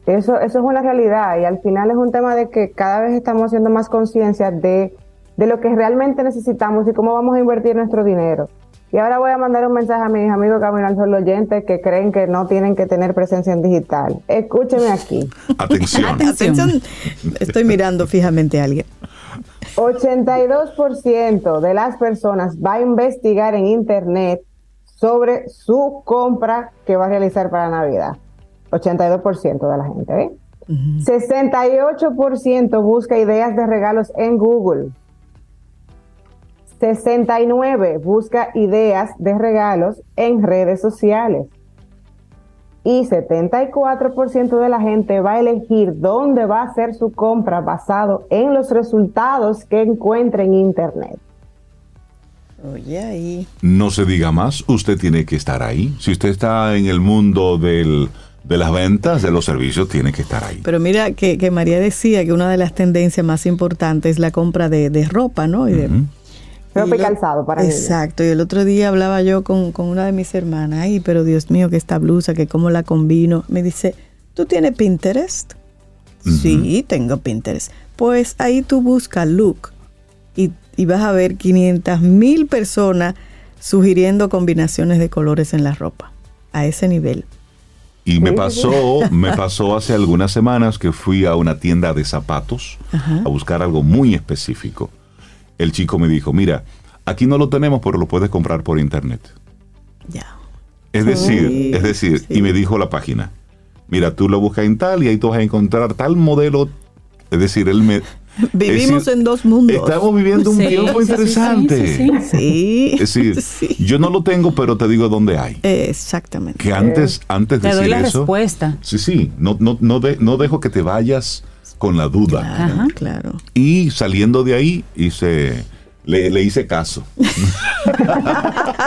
Eso, eso es una realidad y al final es un tema de que cada vez estamos haciendo más conciencia de, de lo que realmente necesitamos y cómo vamos a invertir nuestro dinero. Y ahora voy a mandar un mensaje a mis amigos Camino al Sol oyentes que creen que no tienen que tener presencia en digital. Escúcheme aquí. Atención. Atención, estoy mirando fijamente a alguien. 82% de las personas va a investigar en Internet sobre su compra que va a realizar para Navidad. 82% de la gente, ¿eh? 68% busca ideas de regalos en Google. 69 busca ideas de regalos en redes sociales. Y 74% de la gente va a elegir dónde va a hacer su compra basado en los resultados que encuentre en Internet. Oye, ahí. No se diga más, usted tiene que estar ahí. Si usted está en el mundo del, de las ventas, de los servicios, tiene que estar ahí. Pero mira que, que María decía que una de las tendencias más importantes es la compra de, de ropa, ¿no? Y de. Ropa y calzado para. Exacto. Y el otro día hablaba yo con, con una de mis hermanas. Ay, pero Dios mío, que esta blusa, que cómo la combino. Me dice, ¿tú tienes Pinterest? Sí, tengo Pinterest. Pues ahí tú buscas look y, vas a ver 500 mil personas sugiriendo combinaciones de colores en la ropa. A ese nivel. Y me pasó, me pasó hace algunas semanas que fui a una tienda de zapatos Ajá. a buscar algo muy específico. El chico me dijo, mira, aquí no lo tenemos, pero lo puedes comprar por internet. Ya. Es decir, Sí, es decir, sí. y me dijo la página, mira, tú lo buscas en tal y ahí tú vas a encontrar tal modelo. Es decir, él me... Vivimos decir, en dos mundos. Estamos viviendo un Sí, tiempo interesante. sí, sí, sí. Sí. Es decir, Sí. yo no lo tengo, pero te digo dónde hay. Exactamente. Que antes, antes de Te doy la eso, respuesta. Sí, sí, no, no, no, de- no dejo que te vayas con la duda. Ajá. claro. Y saliendo de ahí, hice, le, le hice caso.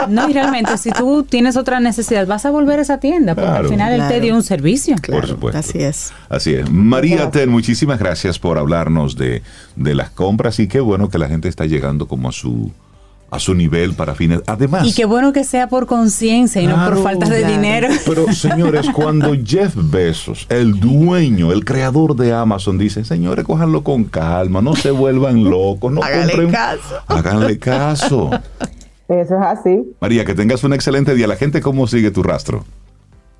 No, y realmente, si tú tienes otra necesidad, vas a volver a esa tienda, porque Claro. al final él te dio un servicio. Claro, supuesto. Así es. Así es. María Ten, muchísimas gracias por hablarnos de, de las compras y qué bueno que la gente está llegando como a su a su nivel para fines. Además, Y qué bueno que sea por conciencia y no por falta de claro. dinero. Pero señores, cuando Jeff Bezos, el dueño, el creador de Amazon, dice, señores, cójanlo con calma, no se vuelvan locos, no Háganle compren. caso. Háganle caso. Eso es así. María, que tengas un excelente día. La gente, ¿cómo sigue tu rastro?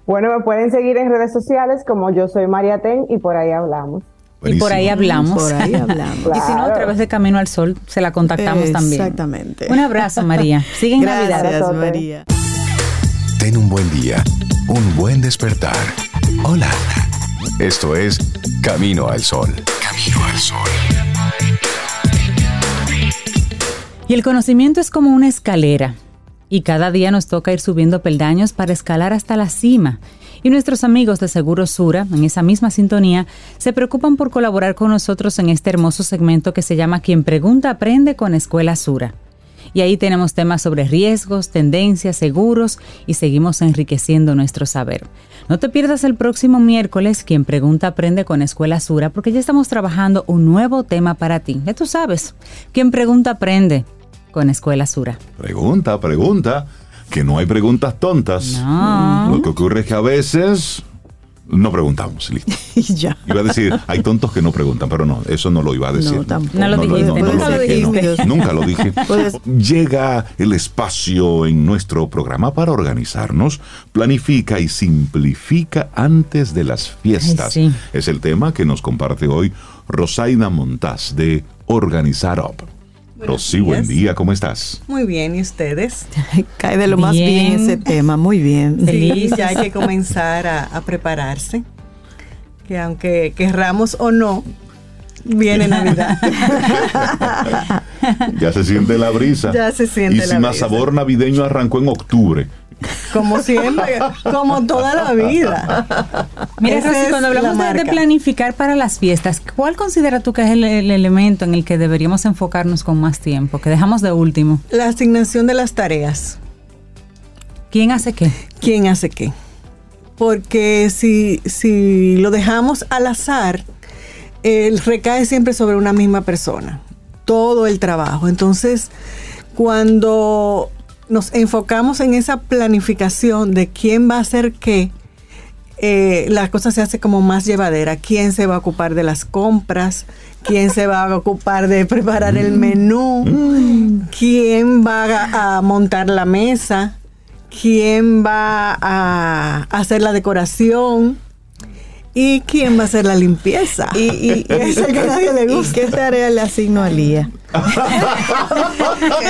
Bueno, me pueden seguir en redes sociales como yo soy María Ten y por ahí hablamos. Y por ahí hablamos. Por ahí hablamos. y si no, a través de Camino al Sol, se la contactamos también. Exactamente. Un abrazo, María. Sigue en Navidad. Gracias, Abrazote. María. Ten un buen día, un buen despertar. Hola. Esto es Camino al Sol. Camino al Sol. Y el conocimiento es como una escalera. Y cada día nos toca ir subiendo peldaños para escalar hasta la cima. Y nuestros amigos de Seguro Sura, en esa misma sintonía, se preocupan por colaborar con nosotros en este hermoso segmento que se llama Quien Pregunta Aprende con Escuela Sura. Y ahí tenemos temas sobre riesgos, tendencias, seguros y seguimos enriqueciendo nuestro saber. No te pierdas el próximo miércoles Quien Pregunta Aprende con Escuela Sura porque ya estamos trabajando un nuevo tema para ti. Ya tú sabes, Quien Pregunta Aprende con Escuela Sura. Pregunta, pregunta, que no hay preguntas tontas. No. Lo que ocurre es que a veces no preguntamos, listo. Ya. Iba a decir, hay tontos que no preguntan, pero no, eso no lo iba a decir. No, tampoco. No lo dijiste, nunca lo dije, dijiste. Nunca lo dije. Pues- Llega el espacio en nuestro programa para organizarnos, planifica y simplifica antes de las fiestas. Ay, sí. Es el tema que nos comparte hoy Rosaina Montaz de Organizar Up. Rosy, buen días. día, ¿cómo estás? Muy bien, ¿y ustedes? Cae de lo más bien ese tema, muy bien. Feliz. Sí, ya hay que comenzar a, a prepararse. Que aunque querramos o no, viene Navidad. Ya se siente la brisa. Ya se siente y la si más brisa. sabor navideño arrancó en octubre. Como siempre, como toda la vida. Mira, Esa Rosy, cuando la hablamos de, planificar para las fiestas, ¿cuál considera tú que es el, el elemento en el que deberíamos enfocarnos con más tiempo? Que dejamos de último. La asignación de las tareas. ¿Quién hace qué? ¿Quién hace qué? Porque si, si lo dejamos al azar, el recae siempre sobre una misma persona. Todo el trabajo. Entonces, cuando nos enfocamos en esa planificación de quién va a hacer qué, eh, la cosa se hace como más llevadera. ¿Quién se va a ocupar de las compras? ¿Quién se va a ocupar de preparar el menú? ¿Quién va a, a montar la mesa? ¿Quién va a hacer la decoración? ¿Y quién va a hacer la limpieza? Y, y, Ese que a nadie le ¿y gusta. qué tarea le asigno a Lía?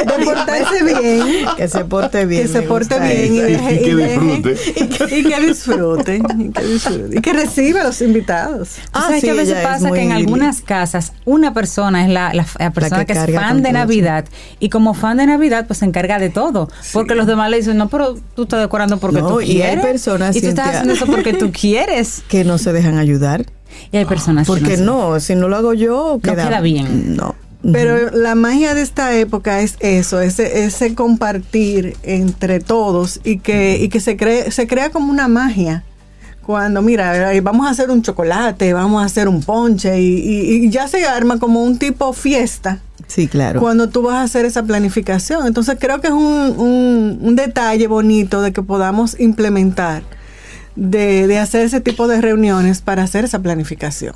De portarse bien. Que se porte bien. que se porte bien y, Y que y disfrute. y que- y que disfrute y que disfrute y que reciba a los invitados Ah, ¿Sabes sí, que a veces es pasa que en algunas casas una persona es la, la- la persona que que, es fan de Navidad y como fan de Navidad pues se encarga de todo porque los demás le dicen no pero tú estás decorando porque No, tú y hay quieres personas, y tú estás haciendo eso porque tú quieres Que no se dejan ayudar. y hay personas que Porque se- no, si no lo hago yo, queda, queda bien. No. pero la magia de esta época es eso ese ese compartir entre todos y que y que se cree se crea como una magia cuando mira vamos a hacer un chocolate vamos a hacer un ponche y, y- y ya se arma como un tipo fiesta Sí, claro. cuando tú vas a hacer esa planificación. Entonces creo que es un, un- un detalle bonito de que podamos implementar, de, de hacer ese tipo de reuniones para hacer esa planificación.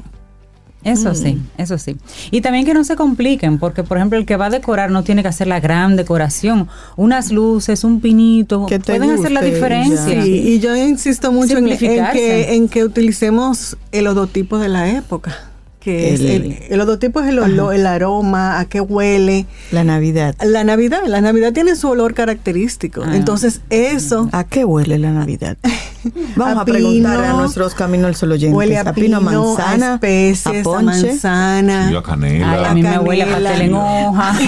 Eso sí, Mm. eso sí. Y también que no se compliquen, porque por ejemplo el que va a decorar no tiene que hacer la gran decoración. Unas luces, un pinito, Que pueden hacer la diferencia. Sí, y yo insisto mucho en, que, en que utilicemos el odotipo de la época. Que es El- el, el odotipo es el olor, el aroma, a qué huele. La Navidad. La Navidad, la Navidad tiene su olor característico. Ah. Entonces, eso ¿A qué huele la Navidad? Vamos a, A preguntar a pino, nuestros caminos al sol oyentes. huele a pino, a manzana, a especies, a a, ponche. manzana. A canela. Ay, a mí me huele a canela. pastel en hoja.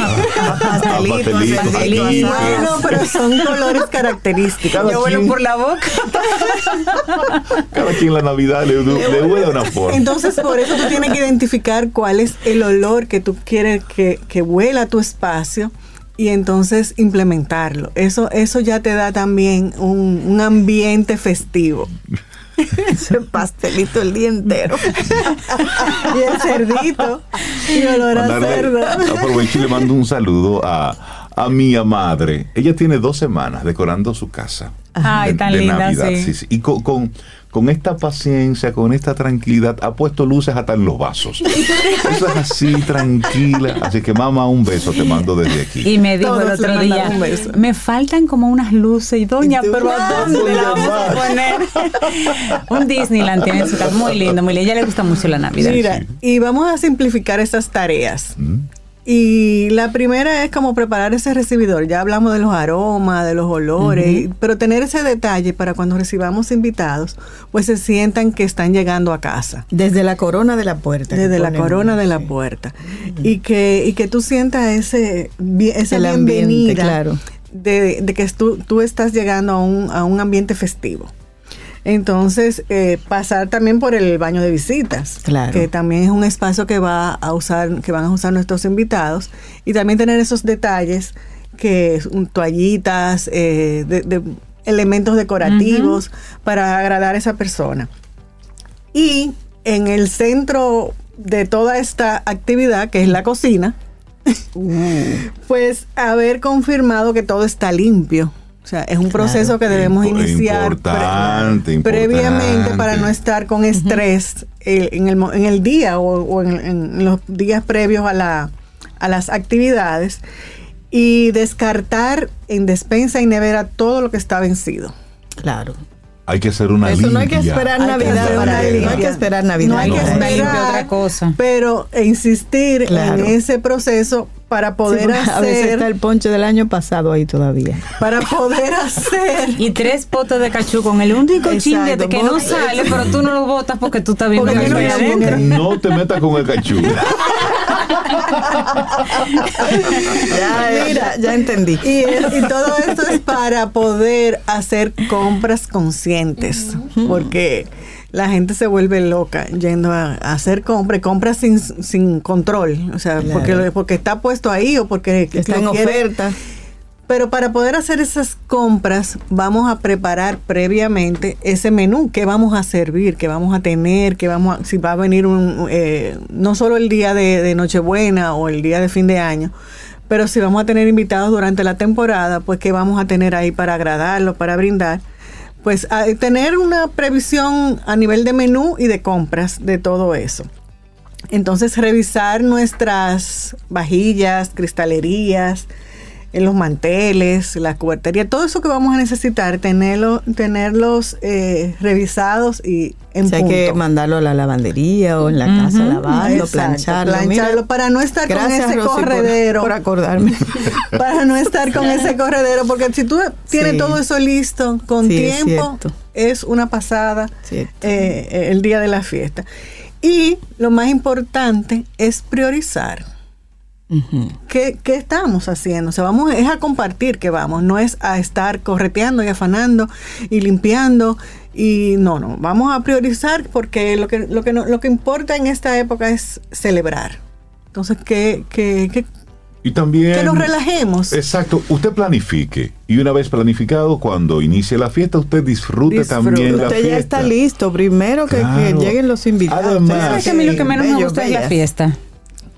pastelito, pastelito, pastelito, pastelito. asado. Bueno, pero son colores característicos. Cada Yo huelo por la boca. Cada quien la Navidad le, le huele una forma. Entonces, por eso tú tienes que identificar cuál es el olor que tú quieres que, que huela a tu espacio y entonces implementarlo. Eso, eso ya te da también un, un ambiente festivo. Ese pastelito el día entero. Y el cerdito, y olor a cerdo. aprovecho y le mando un saludo a, a mi madre. Ella tiene dos semanas decorando su casa. Ay, de- tan de linda, Navidad, sí. sí, sí. Y con, con, con esta paciencia, con esta tranquilidad, ha puesto luces hasta en los vasos. Eso es así, tranquila. Así que mamá, un beso te mando desde aquí. Y me dijo Todos el otro día, un beso. me faltan como unas luces y doña, pero ¿a dónde la vamos a poner? un Disneyland tiene en su casa muy lindo, muy lindo. A ella le gusta mucho la Navidad. Mira, y vamos a simplificar esas tareas. ¿Mm? Y la primera es como preparar ese recibidor. Ya hablamos de los aromas, de los olores, pero tener ese detalle para cuando recibamos invitados, pues se sientan que están llegando a casa. Desde la corona de la puerta. Desde la corona de la puerta. Y que, y que tú sientas ese, esa El ambiente, bienvenida claro. de, de que tú, tú estás llegando a un, a un ambiente festivo. Entonces, eh, pasar también por el baño de visitas, Claro. que también es un espacio que va a usar, que van a usar nuestros invitados, y también tener esos detalles que toallitas, eh, de, de elementos decorativos para agradar a esa persona. Y en el centro de toda esta actividad, que es la cocina, pues haber confirmado que todo está limpio. O sea, es un proceso que debemos iniciar importante, pre- previamente importante. para no estar con estrés en, el, mo- en el día o, o en, en los días previos a, la, a las actividades y descartar en despensa y nevera todo lo que está vencido. Claro. Hay que hacer una Eso no hay que limpia. esperar Hay que Navidad hacer para eso. No hay limpia. que esperar Navidad. No hay que esperar Limpia otra cosa. Pero insistir Claro. en ese proceso para Sí, poder porque a veces hacer está el ponche del año pasado ahí todavía. para poder hacer Y tres potes de cachú con el único Exacto, que no sale, pero tú no lo botas porque tú estás viendo no te metas con el cachú. Ya, ya, ya entendí. Y todo esto es para poder hacer compras conscientes, porque la gente se vuelve loca yendo a, a hacer compras, compras sin, sin control, o sea, Claro. porque, porque está puesto ahí o porque Está en oferta. Pero para poder hacer esas compras, vamos a preparar previamente ese menú, qué vamos a servir, qué vamos a tener, qué vamos a, si va a venir un, eh, no solo el día de, de Nochebuena o el día de fin de año, pero si vamos a tener invitados durante la temporada, pues qué vamos a tener ahí para agradarlos, para brindar. Pues a- tener una previsión a nivel de menú y de compras de todo eso. Entonces revisar nuestras vajillas, cristalerías, en los manteles, la cubertería, todo eso que vamos a necesitar, tenerlo, tenerlos eh, revisados y en Si hay punto. que mandarlo a la lavandería o en la casa, lavarlo, Exacto, plancharlo. plancharlo Mira, para no estar con ese Rosy, corredero. Por, acordarme. para no estar con ese corredero, porque si tú tienes Sí. todo eso listo con Sí, es tiempo, cierto. es una pasada eh, el día de la fiesta. Y lo más importante es priorizar. Ujú. ¿Qué, qué estamos haciendo? O sea, vamos, es a compartir que vamos, no es a estar correteando y afanando y limpiando. Y no, no, vamos a priorizar porque lo que, lo que, no- lo que importa en esta época es celebrar. Entonces, que, que, que, Y también... que nos relajemos. Exacto, usted planifique. Y una vez planificado, cuando inicie la fiesta, usted disfrute, también la Usted fiesta. ya está listo. Primero que, lleguen los invitados. Además- Usted ¿Sabes que a mí lo que menos me gusta es la fiesta?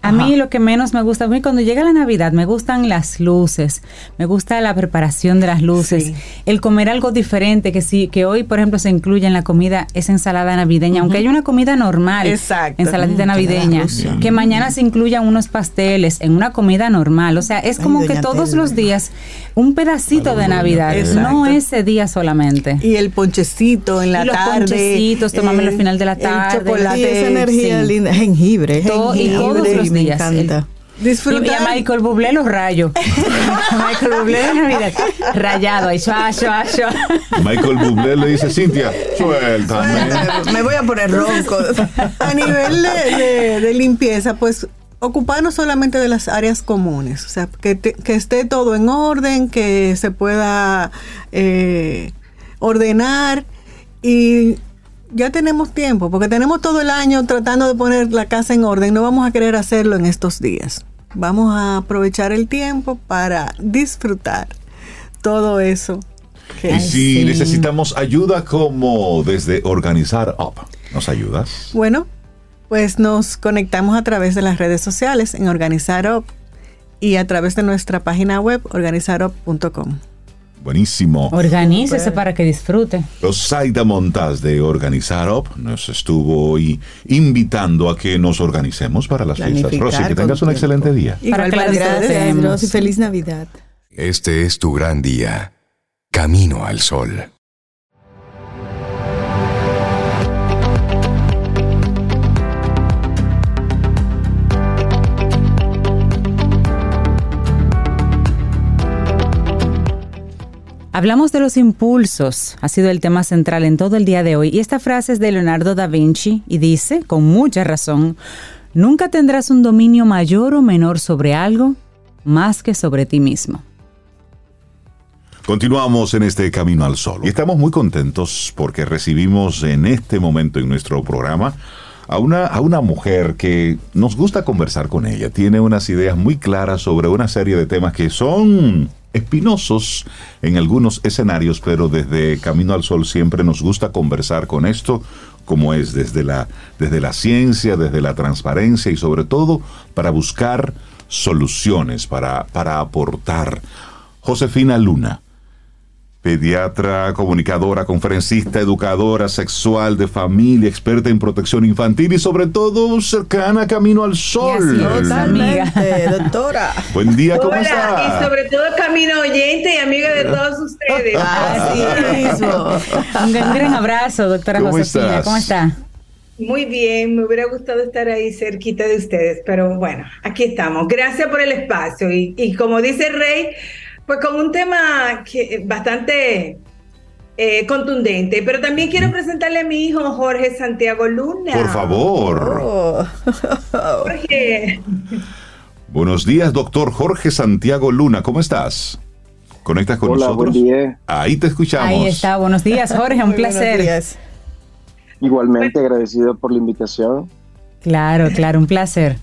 A mí lo que menos me gusta, a mí cuando llega la Navidad me gustan las luces, me gusta la preparación de las luces, Sí. el comer algo diferente, que sí, que hoy por ejemplo se incluye en la comida esa ensalada navideña, aunque hay una comida normal, Exacto. ensaladita Mm, navideña, que mañana se incluyan unos pasteles en una comida normal, o sea, es Ay, como que todos los días un pedacito de Navidad, Exacto. no ese día solamente. Y el ponchecito en la Y los tarde. ponchecitos, tomármelo al final de la tarde. El chocolate. Y esa energía sí. linda. Jengibre. Todo- y jengibre, todos los me días. encanta. Disfrutar. Y a Michael Bublé los rayos. Michael Bublé de Navidad. Rayado ahí. Shua, shua, shua. Michael Bublé le dice, Cintia, suéltame. Me voy a poner ronco. a nivel de, de- de limpieza, pues ocuparnos solamente de las áreas comunes, o sea, que, te- que esté todo en orden, que se pueda eh, ordenar y ya tenemos tiempo, porque tenemos todo el año tratando de poner la casa en orden, no vamos a querer hacerlo en estos días. Vamos a aprovechar el tiempo para disfrutar todo eso. que- Y si necesitamos ayuda como desde Organizar Up, ¿nos ayudas? Bueno, pues nos conectamos a través de las redes sociales en Organizar Up y a través de nuestra página web organizarup.com. Buenísimo. Organícese para que disfrute. Rosaida Montaz de Organizar Up nos estuvo hoy invitando a que nos organicemos para las fiestas. Rosy, que tengas un tiempo. excelente día. Para la para ustedes. Gracias. Rosy. Feliz Navidad. Este es tu gran día. Camino al sol. Hablamos de los impulsos, ha sido el tema central en todo el día de hoy. Y esta frase es de Leonardo da Vinci y dice, con mucha razón, nunca tendrás un dominio mayor o menor sobre algo más que sobre ti mismo. Continuamos en este Camino al Sol. Y estamos muy contentos porque recibimos en este momento en nuestro programa a una, a una mujer que nos gusta conversar con ella. Tiene unas ideas muy claras sobre una serie de temas que son espinosos en algunos escenarios, pero desde Camino al Sol siempre nos gusta conversar con esto, como es desde la, desde la ciencia, desde la transparencia y sobre todo para buscar soluciones, para, para aportar. Josefina Luna pediatra, comunicadora, conferencista, educadora sexual de familia, experta en protección infantil y sobre todo cercana a Camino al Sol. Totalmente, doctora. Buen día, ¿cómo Hola, está? y sobre todo camino oyente y amiga de todos ustedes. Así mismo. Un gran, gran abrazo, doctora ¿Cómo Josefina. estás? ¿Cómo está? Muy bien, me hubiera gustado estar ahí cerquita de ustedes, pero bueno, aquí estamos. Gracias por el espacio y, y como dice Rey, pues con un tema que bastante eh, contundente, pero también quiero presentarle a mi hijo Jorge Santiago Luna. Por favor. Oh. Jorge, Buenos días, doctor Jorge Santiago Luna. ¿Cómo estás? ¿Conectas con Hola, nosotros? buen día. Ahí te escuchamos. Ahí está. Buenos días, Jorge. Un placer. días. Igualmente agradecido por la invitación. Claro, claro, un placer.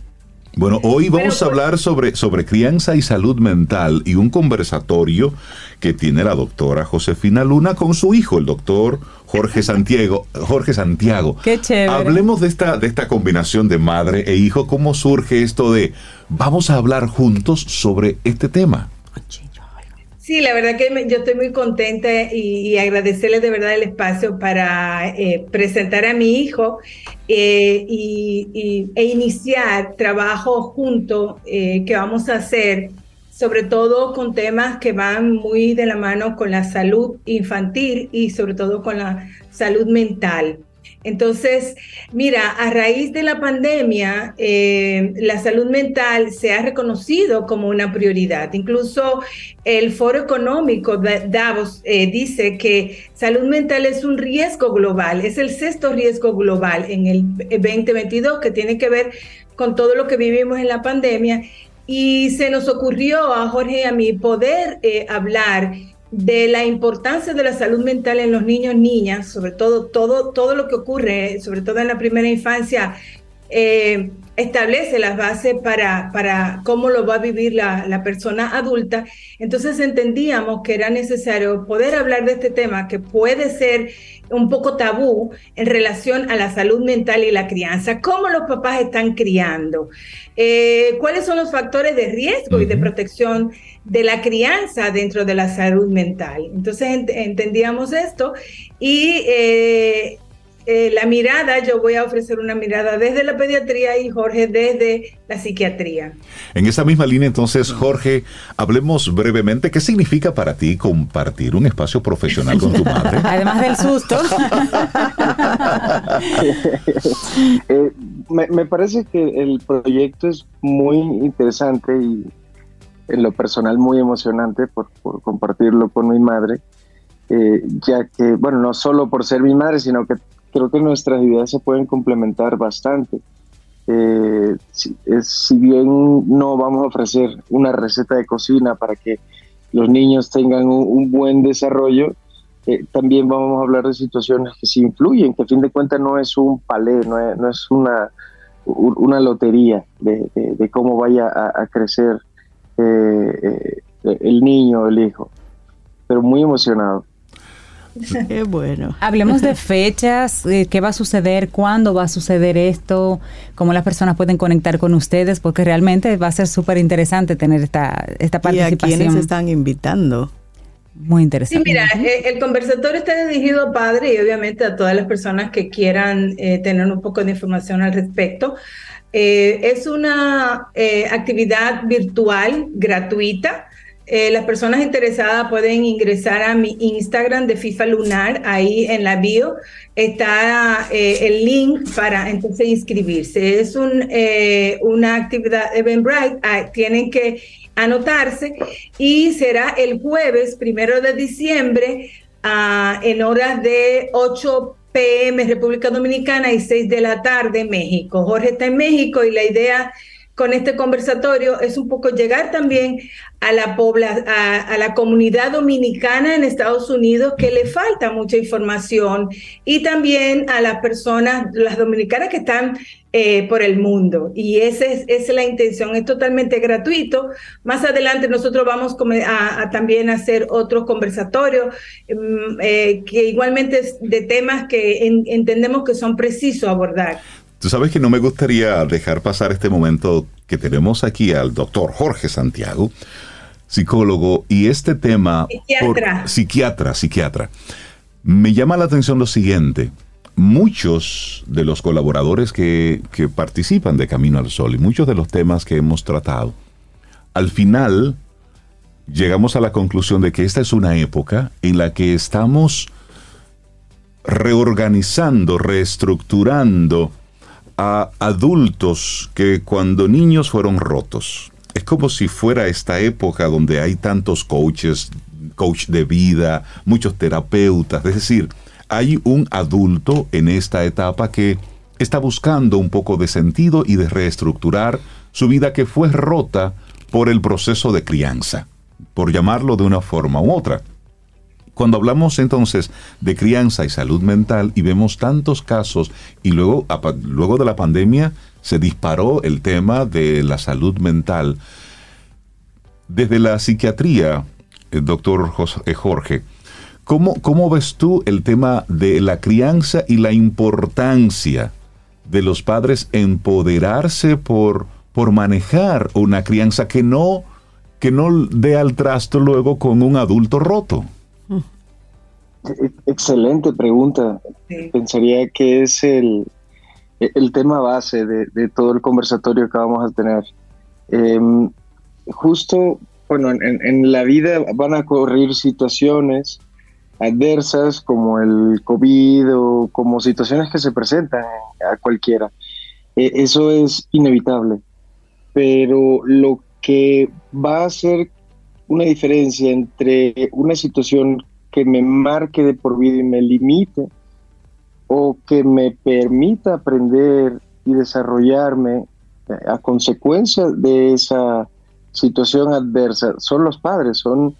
Bueno, hoy vamos a pues- hablar sobre, sobre crianza y salud mental y un conversatorio que tiene la doctora Josefina Luna con su hijo, el doctor Jorge Santiago. Jorge Santiago. Qué chévere. Hablemos de esta, de esta combinación de madre e hijo. ¿Cómo surge esto de vamos a hablar juntos sobre este tema? Sí, la verdad que me- yo estoy muy contenta y, y agradecerles de verdad el espacio para eh, presentar a mi hijo eh, y, e iniciar trabajo junto eh, que vamos a hacer, sobre todo con temas que van muy de la mano con la salud infantil y sobre todo con la salud mental. Entonces, mira, a raíz de la pandemia, eh, la salud mental se ha reconocido como una prioridad. Incluso el Foro Económico de Davos eh, dice que salud mental es un riesgo global, es el sexto riesgo global en el 2022 que tiene que ver con todo lo que vivimos en la pandemia. Y se nos ocurrió a Jorge y a mí poder eh, hablar de la importancia de la salud mental en los niños, niñas, sobre todo todo, todo lo que ocurre, sobre todo en la primera infancia, eh, establece las bases para, para cómo lo va a vivir la, la persona adulta. Entonces entendíamos que era necesario poder hablar de este tema que puede ser un poco tabú en relación a la salud mental y la crianza. ¿Cómo los papás están criando? Eh, ¿Cuáles son los factores de riesgo y de protección de la crianza dentro de la salud mental? Entonces ent- entendíamos esto y eh, eh, la mirada, yo voy a ofrecer una mirada desde la pediatría y Jorge desde la psiquiatría. En esa misma línea, entonces, Jorge, hablemos brevemente qué significa para ti compartir un espacio profesional con tu madre. Además del susto. Eh, me, me parece que el proyecto es muy interesante y en lo personal muy emocionante por, por compartirlo con mi madre, eh, ya que, bueno, no solo por ser mi madre, sino que creo que nuestras ideas se pueden complementar bastante. Eh, si, bien no vamos a ofrecer una receta de cocina para que los niños tengan un, buen desarrollo, eh, también vamos a hablar de situaciones que sí influyen, que a fin de cuentas no es un palé, no es, no es una, una lotería de, cómo vaya a, crecer eh, el niño o el hijo. Pero muy emocionado. Qué bueno. Hablemos de fechas, eh, qué va a suceder, cuándo va a suceder esto, cómo las personas pueden conectar con ustedes, porque realmente va a ser súper interesante tener esta, esta ¿Y a participación. quiénes están invitando? Muy Sí, interesante. mira, eh, el conversatorio está dirigido a padres y obviamente a todas las personas que quieran eh, tener un poco de información al respecto. Eh, es una eh, actividad virtual gratuita. Eh, las personas interesadas pueden ingresar a mi Instagram de FIFA Lunar, ahí en la bio está eh, el link para entonces inscribirse. Es eh, una actividad Eventbrite, ah, tienen que anotarse y será el jueves primero de diciembre ah, en horas de 8 pm República Dominicana y 6 de la tarde México. Jorge está en México y la idea con este conversatorio es un poco llegar también a la, a, comunidad dominicana en Estados Unidos que le falta mucha información y también a las personas, las dominicanas que están eh, por el mundo. Y esa es, la intención, es totalmente gratuito. Más adelante nosotros vamos a, también hacer otros conversatorios mm, eh, que igualmente es de temas que entendemos que son precisos abordar. Tú sabes que no me gustaría dejar pasar este momento que tenemos aquí al doctor Jorge Santiago, psicólogo, y este tema... Psiquiatra. psiquiatra, psiquiatra. Me llama la atención lo siguiente. Muchos de los colaboradores que, que participan de Camino al Sol y muchos de los temas que hemos tratado, al final llegamos a la conclusión de que esta es una época en la que estamos reorganizando, reestructurando a adultos que cuando niños fueron rotos. Es como si fuera esta época donde hay tantos coaches, coach de vida, muchos terapeutas, es decir, hay un adulto en esta etapa que está buscando un poco de sentido y de reestructurar su vida que fue rota por el proceso de crianza, por llamarlo de una forma u otra. Cuando hablamos entonces de crianza y salud mental y vemos tantos casos y luego, luego de la pandemia se disparó el tema de la salud mental, desde la psiquiatría, el doctor eh, Jorge, ¿cómo, ¿cómo ves tú el tema de la crianza y la importancia de los padres empoderarse por, por manejar una crianza que no, que no dé al trasto luego con un adulto roto? E-, excelente pregunta. Pensaría que es el, el tema base de, todo el conversatorio que vamos a tener. Em, justo, bueno, en, la vida van a ocurrir situaciones adversas como el COVID o como situaciones que se presentan a cualquiera. E, eso es inevitable. Pero lo que va a hacer una diferencia entre una situación que me marque de por vida y me limite, o que me permita aprender y desarrollarme eh, a consecuencia de esa situación adversa, son los padres, son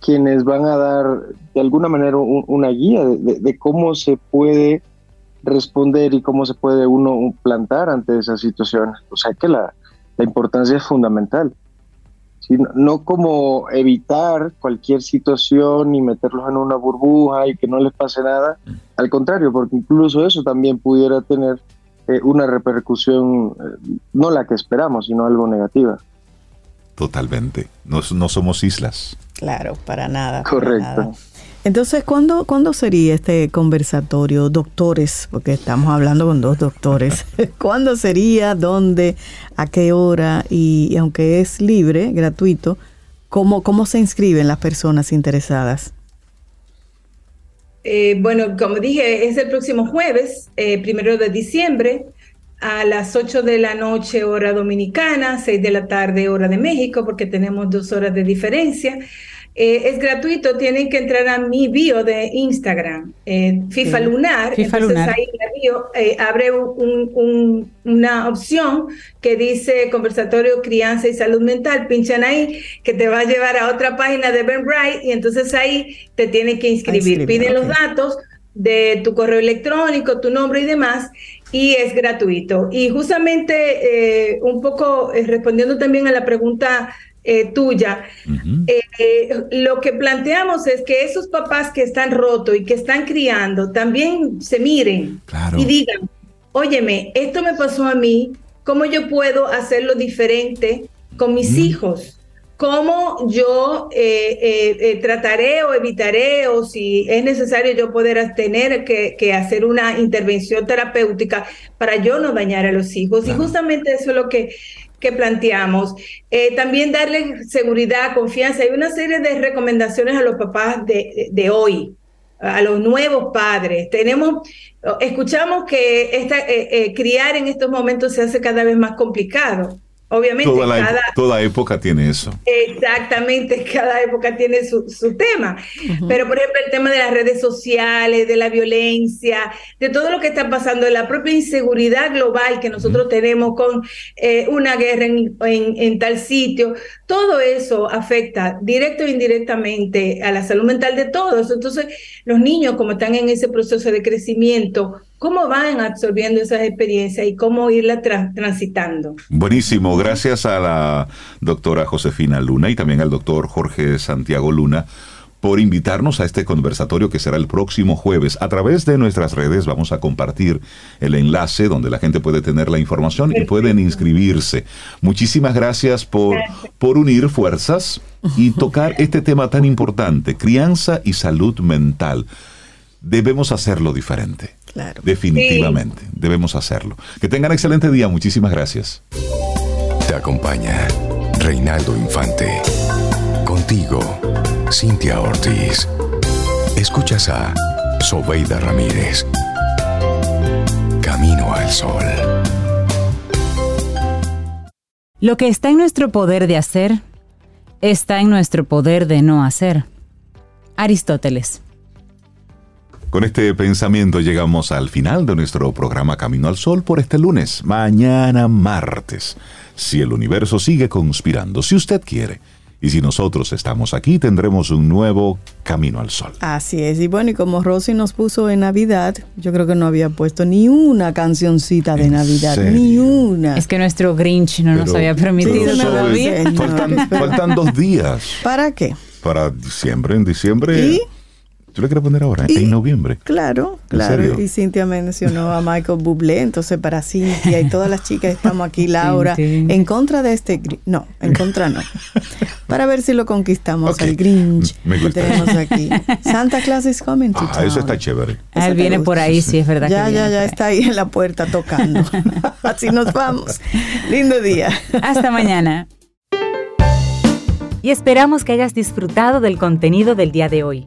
quienes van a dar de alguna manera una guía de, cómo se puede responder y cómo se puede uno plantar ante esas situaciones. O sea que la importancia es fundamental no como evitar cualquier situación y meterlos en una burbuja y que no les pase nada, mm. al contrario, porque incluso eso también pudiera tener eh, una repercusión, eh, no la que esperamos, sino algo negativa. Totalmente, no, no somos islas. Claro, para nada. Correcto. Entonces, ¿cuándo, ¿cuándo sería este conversatorio, doctores? Porque estamos hablando con dos doctores. ¿Cuándo sería? ¿Dónde? ¿A qué hora? Y, aunque es libre, gratuito, ¿cómo, cómo se inscriben las personas interesadas? Eh, bueno, como dije, es el próximo jueves, eh, primero de diciembre, a las 8 de la noche hora dominicana, 6 de la tarde hora de México, porque tenemos dos horas de diferencia. Eh, es gratuito, tienen que entrar a mi bio de Instagram, eh, FIFA Lunar. FIFA Entonces Lunar. ahí en la bio eh, abre una opción que dice conversatorio, crianza y salud mental. Pinchan ahí, que te va a llevar a otra página de Ben Bright y entonces ahí te tienen que inscribir. Piden los datos de tu correo electrónico, tu nombre y demás, y es gratuito. Y justamente un poco respondiendo también a la pregunta eh, tuya, eh, lo que planteamos es que esos papás que están rotos y que están criando también se miren y digan, óyeme, esto me pasó a mí, ¿cómo yo puedo hacerlo diferente con mis hijos? ¿Cómo yo eh, trataré o evitaré o si es necesario yo poder tener que, hacer una intervención terapéutica para yo no dañar a los hijos? Y justamente eso es lo que que planteamos. Eh, también darle seguridad, confianza. Hay una serie de recomendaciones a los papás de, hoy, a los nuevos padres. Tenemos, escuchamos que esta, eh, eh, criar en estos momentos se hace cada vez más complicado. Obviamente, Toda, la cada, época, toda época tiene eso. Exactamente, cada época tiene su, su tema. Pero, por ejemplo, el tema de las redes sociales, de la violencia, de todo lo que está pasando, de la propia inseguridad global que nosotros tenemos con eh, una guerra en, en- en tal sitio, todo eso afecta directo e indirectamente a la salud mental de todos. Entonces, los niños, como están en ese proceso de crecimiento, ¿cómo van absorbiendo esas experiencias y cómo irlas tra- transitando? Buenísimo, gracias a la doctora Josefina Luna y también al doctor Jorge Santiago Luna por invitarnos a este conversatorio que será el próximo jueves. A través de nuestras redes vamos a compartir el enlace donde la gente puede tener la información y pueden inscribirse. Muchísimas gracias por, por unir fuerzas y tocar este tema tan importante, crianza y salud mental. Debemos hacerlo diferente. Claro. Definitivamente, debemos hacerlo. Que tengan excelente día, muchísimas gracias. Te acompaña Reinaldo Infante. Contigo, Cintia Ortiz. Escuchas a Sobeida Ramírez. Camino al Sol. Lo que está en nuestro poder de hacer, está en nuestro poder de no hacer. Aristóteles. Con este pensamiento llegamos al final de nuestro programa Camino al Sol por este lunes, mañana martes. Si el universo sigue conspirando, si usted quiere, y si nosotros estamos aquí, tendremos un nuevo Camino al Sol. Así es. Y bueno, y como Rosy nos puso en Navidad, yo creo que no había puesto ni una cancioncita de ¿En Navidad, serio? ni una. Es que nuestro Grinch no nos había permitido. Zoe, faltan, faltan dos días ¿Para qué? para diciembre. En diciembre. ¿Y? ¿Tú le quieres poner ahora? ¿Y? En noviembre. Claro, ¿En claro. serio? Y Cintia mencionó a Michael Bublé, entonces para Cintia y todas las chicas estamos aquí, Laura, en contra de este... No, en contra no. Para ver si lo conquistamos Ok. al Grinch Me que gusta. tenemos aquí. Santa Claus is coming to Ah, town. eso está chévere. Ah, Él viene por ahí, sí, es verdad. Ya, que ya, ya está ahí en la puerta tocando. Así nos vamos. Lindo día. Hasta mañana. Y esperamos que hayas disfrutado del contenido del día de hoy.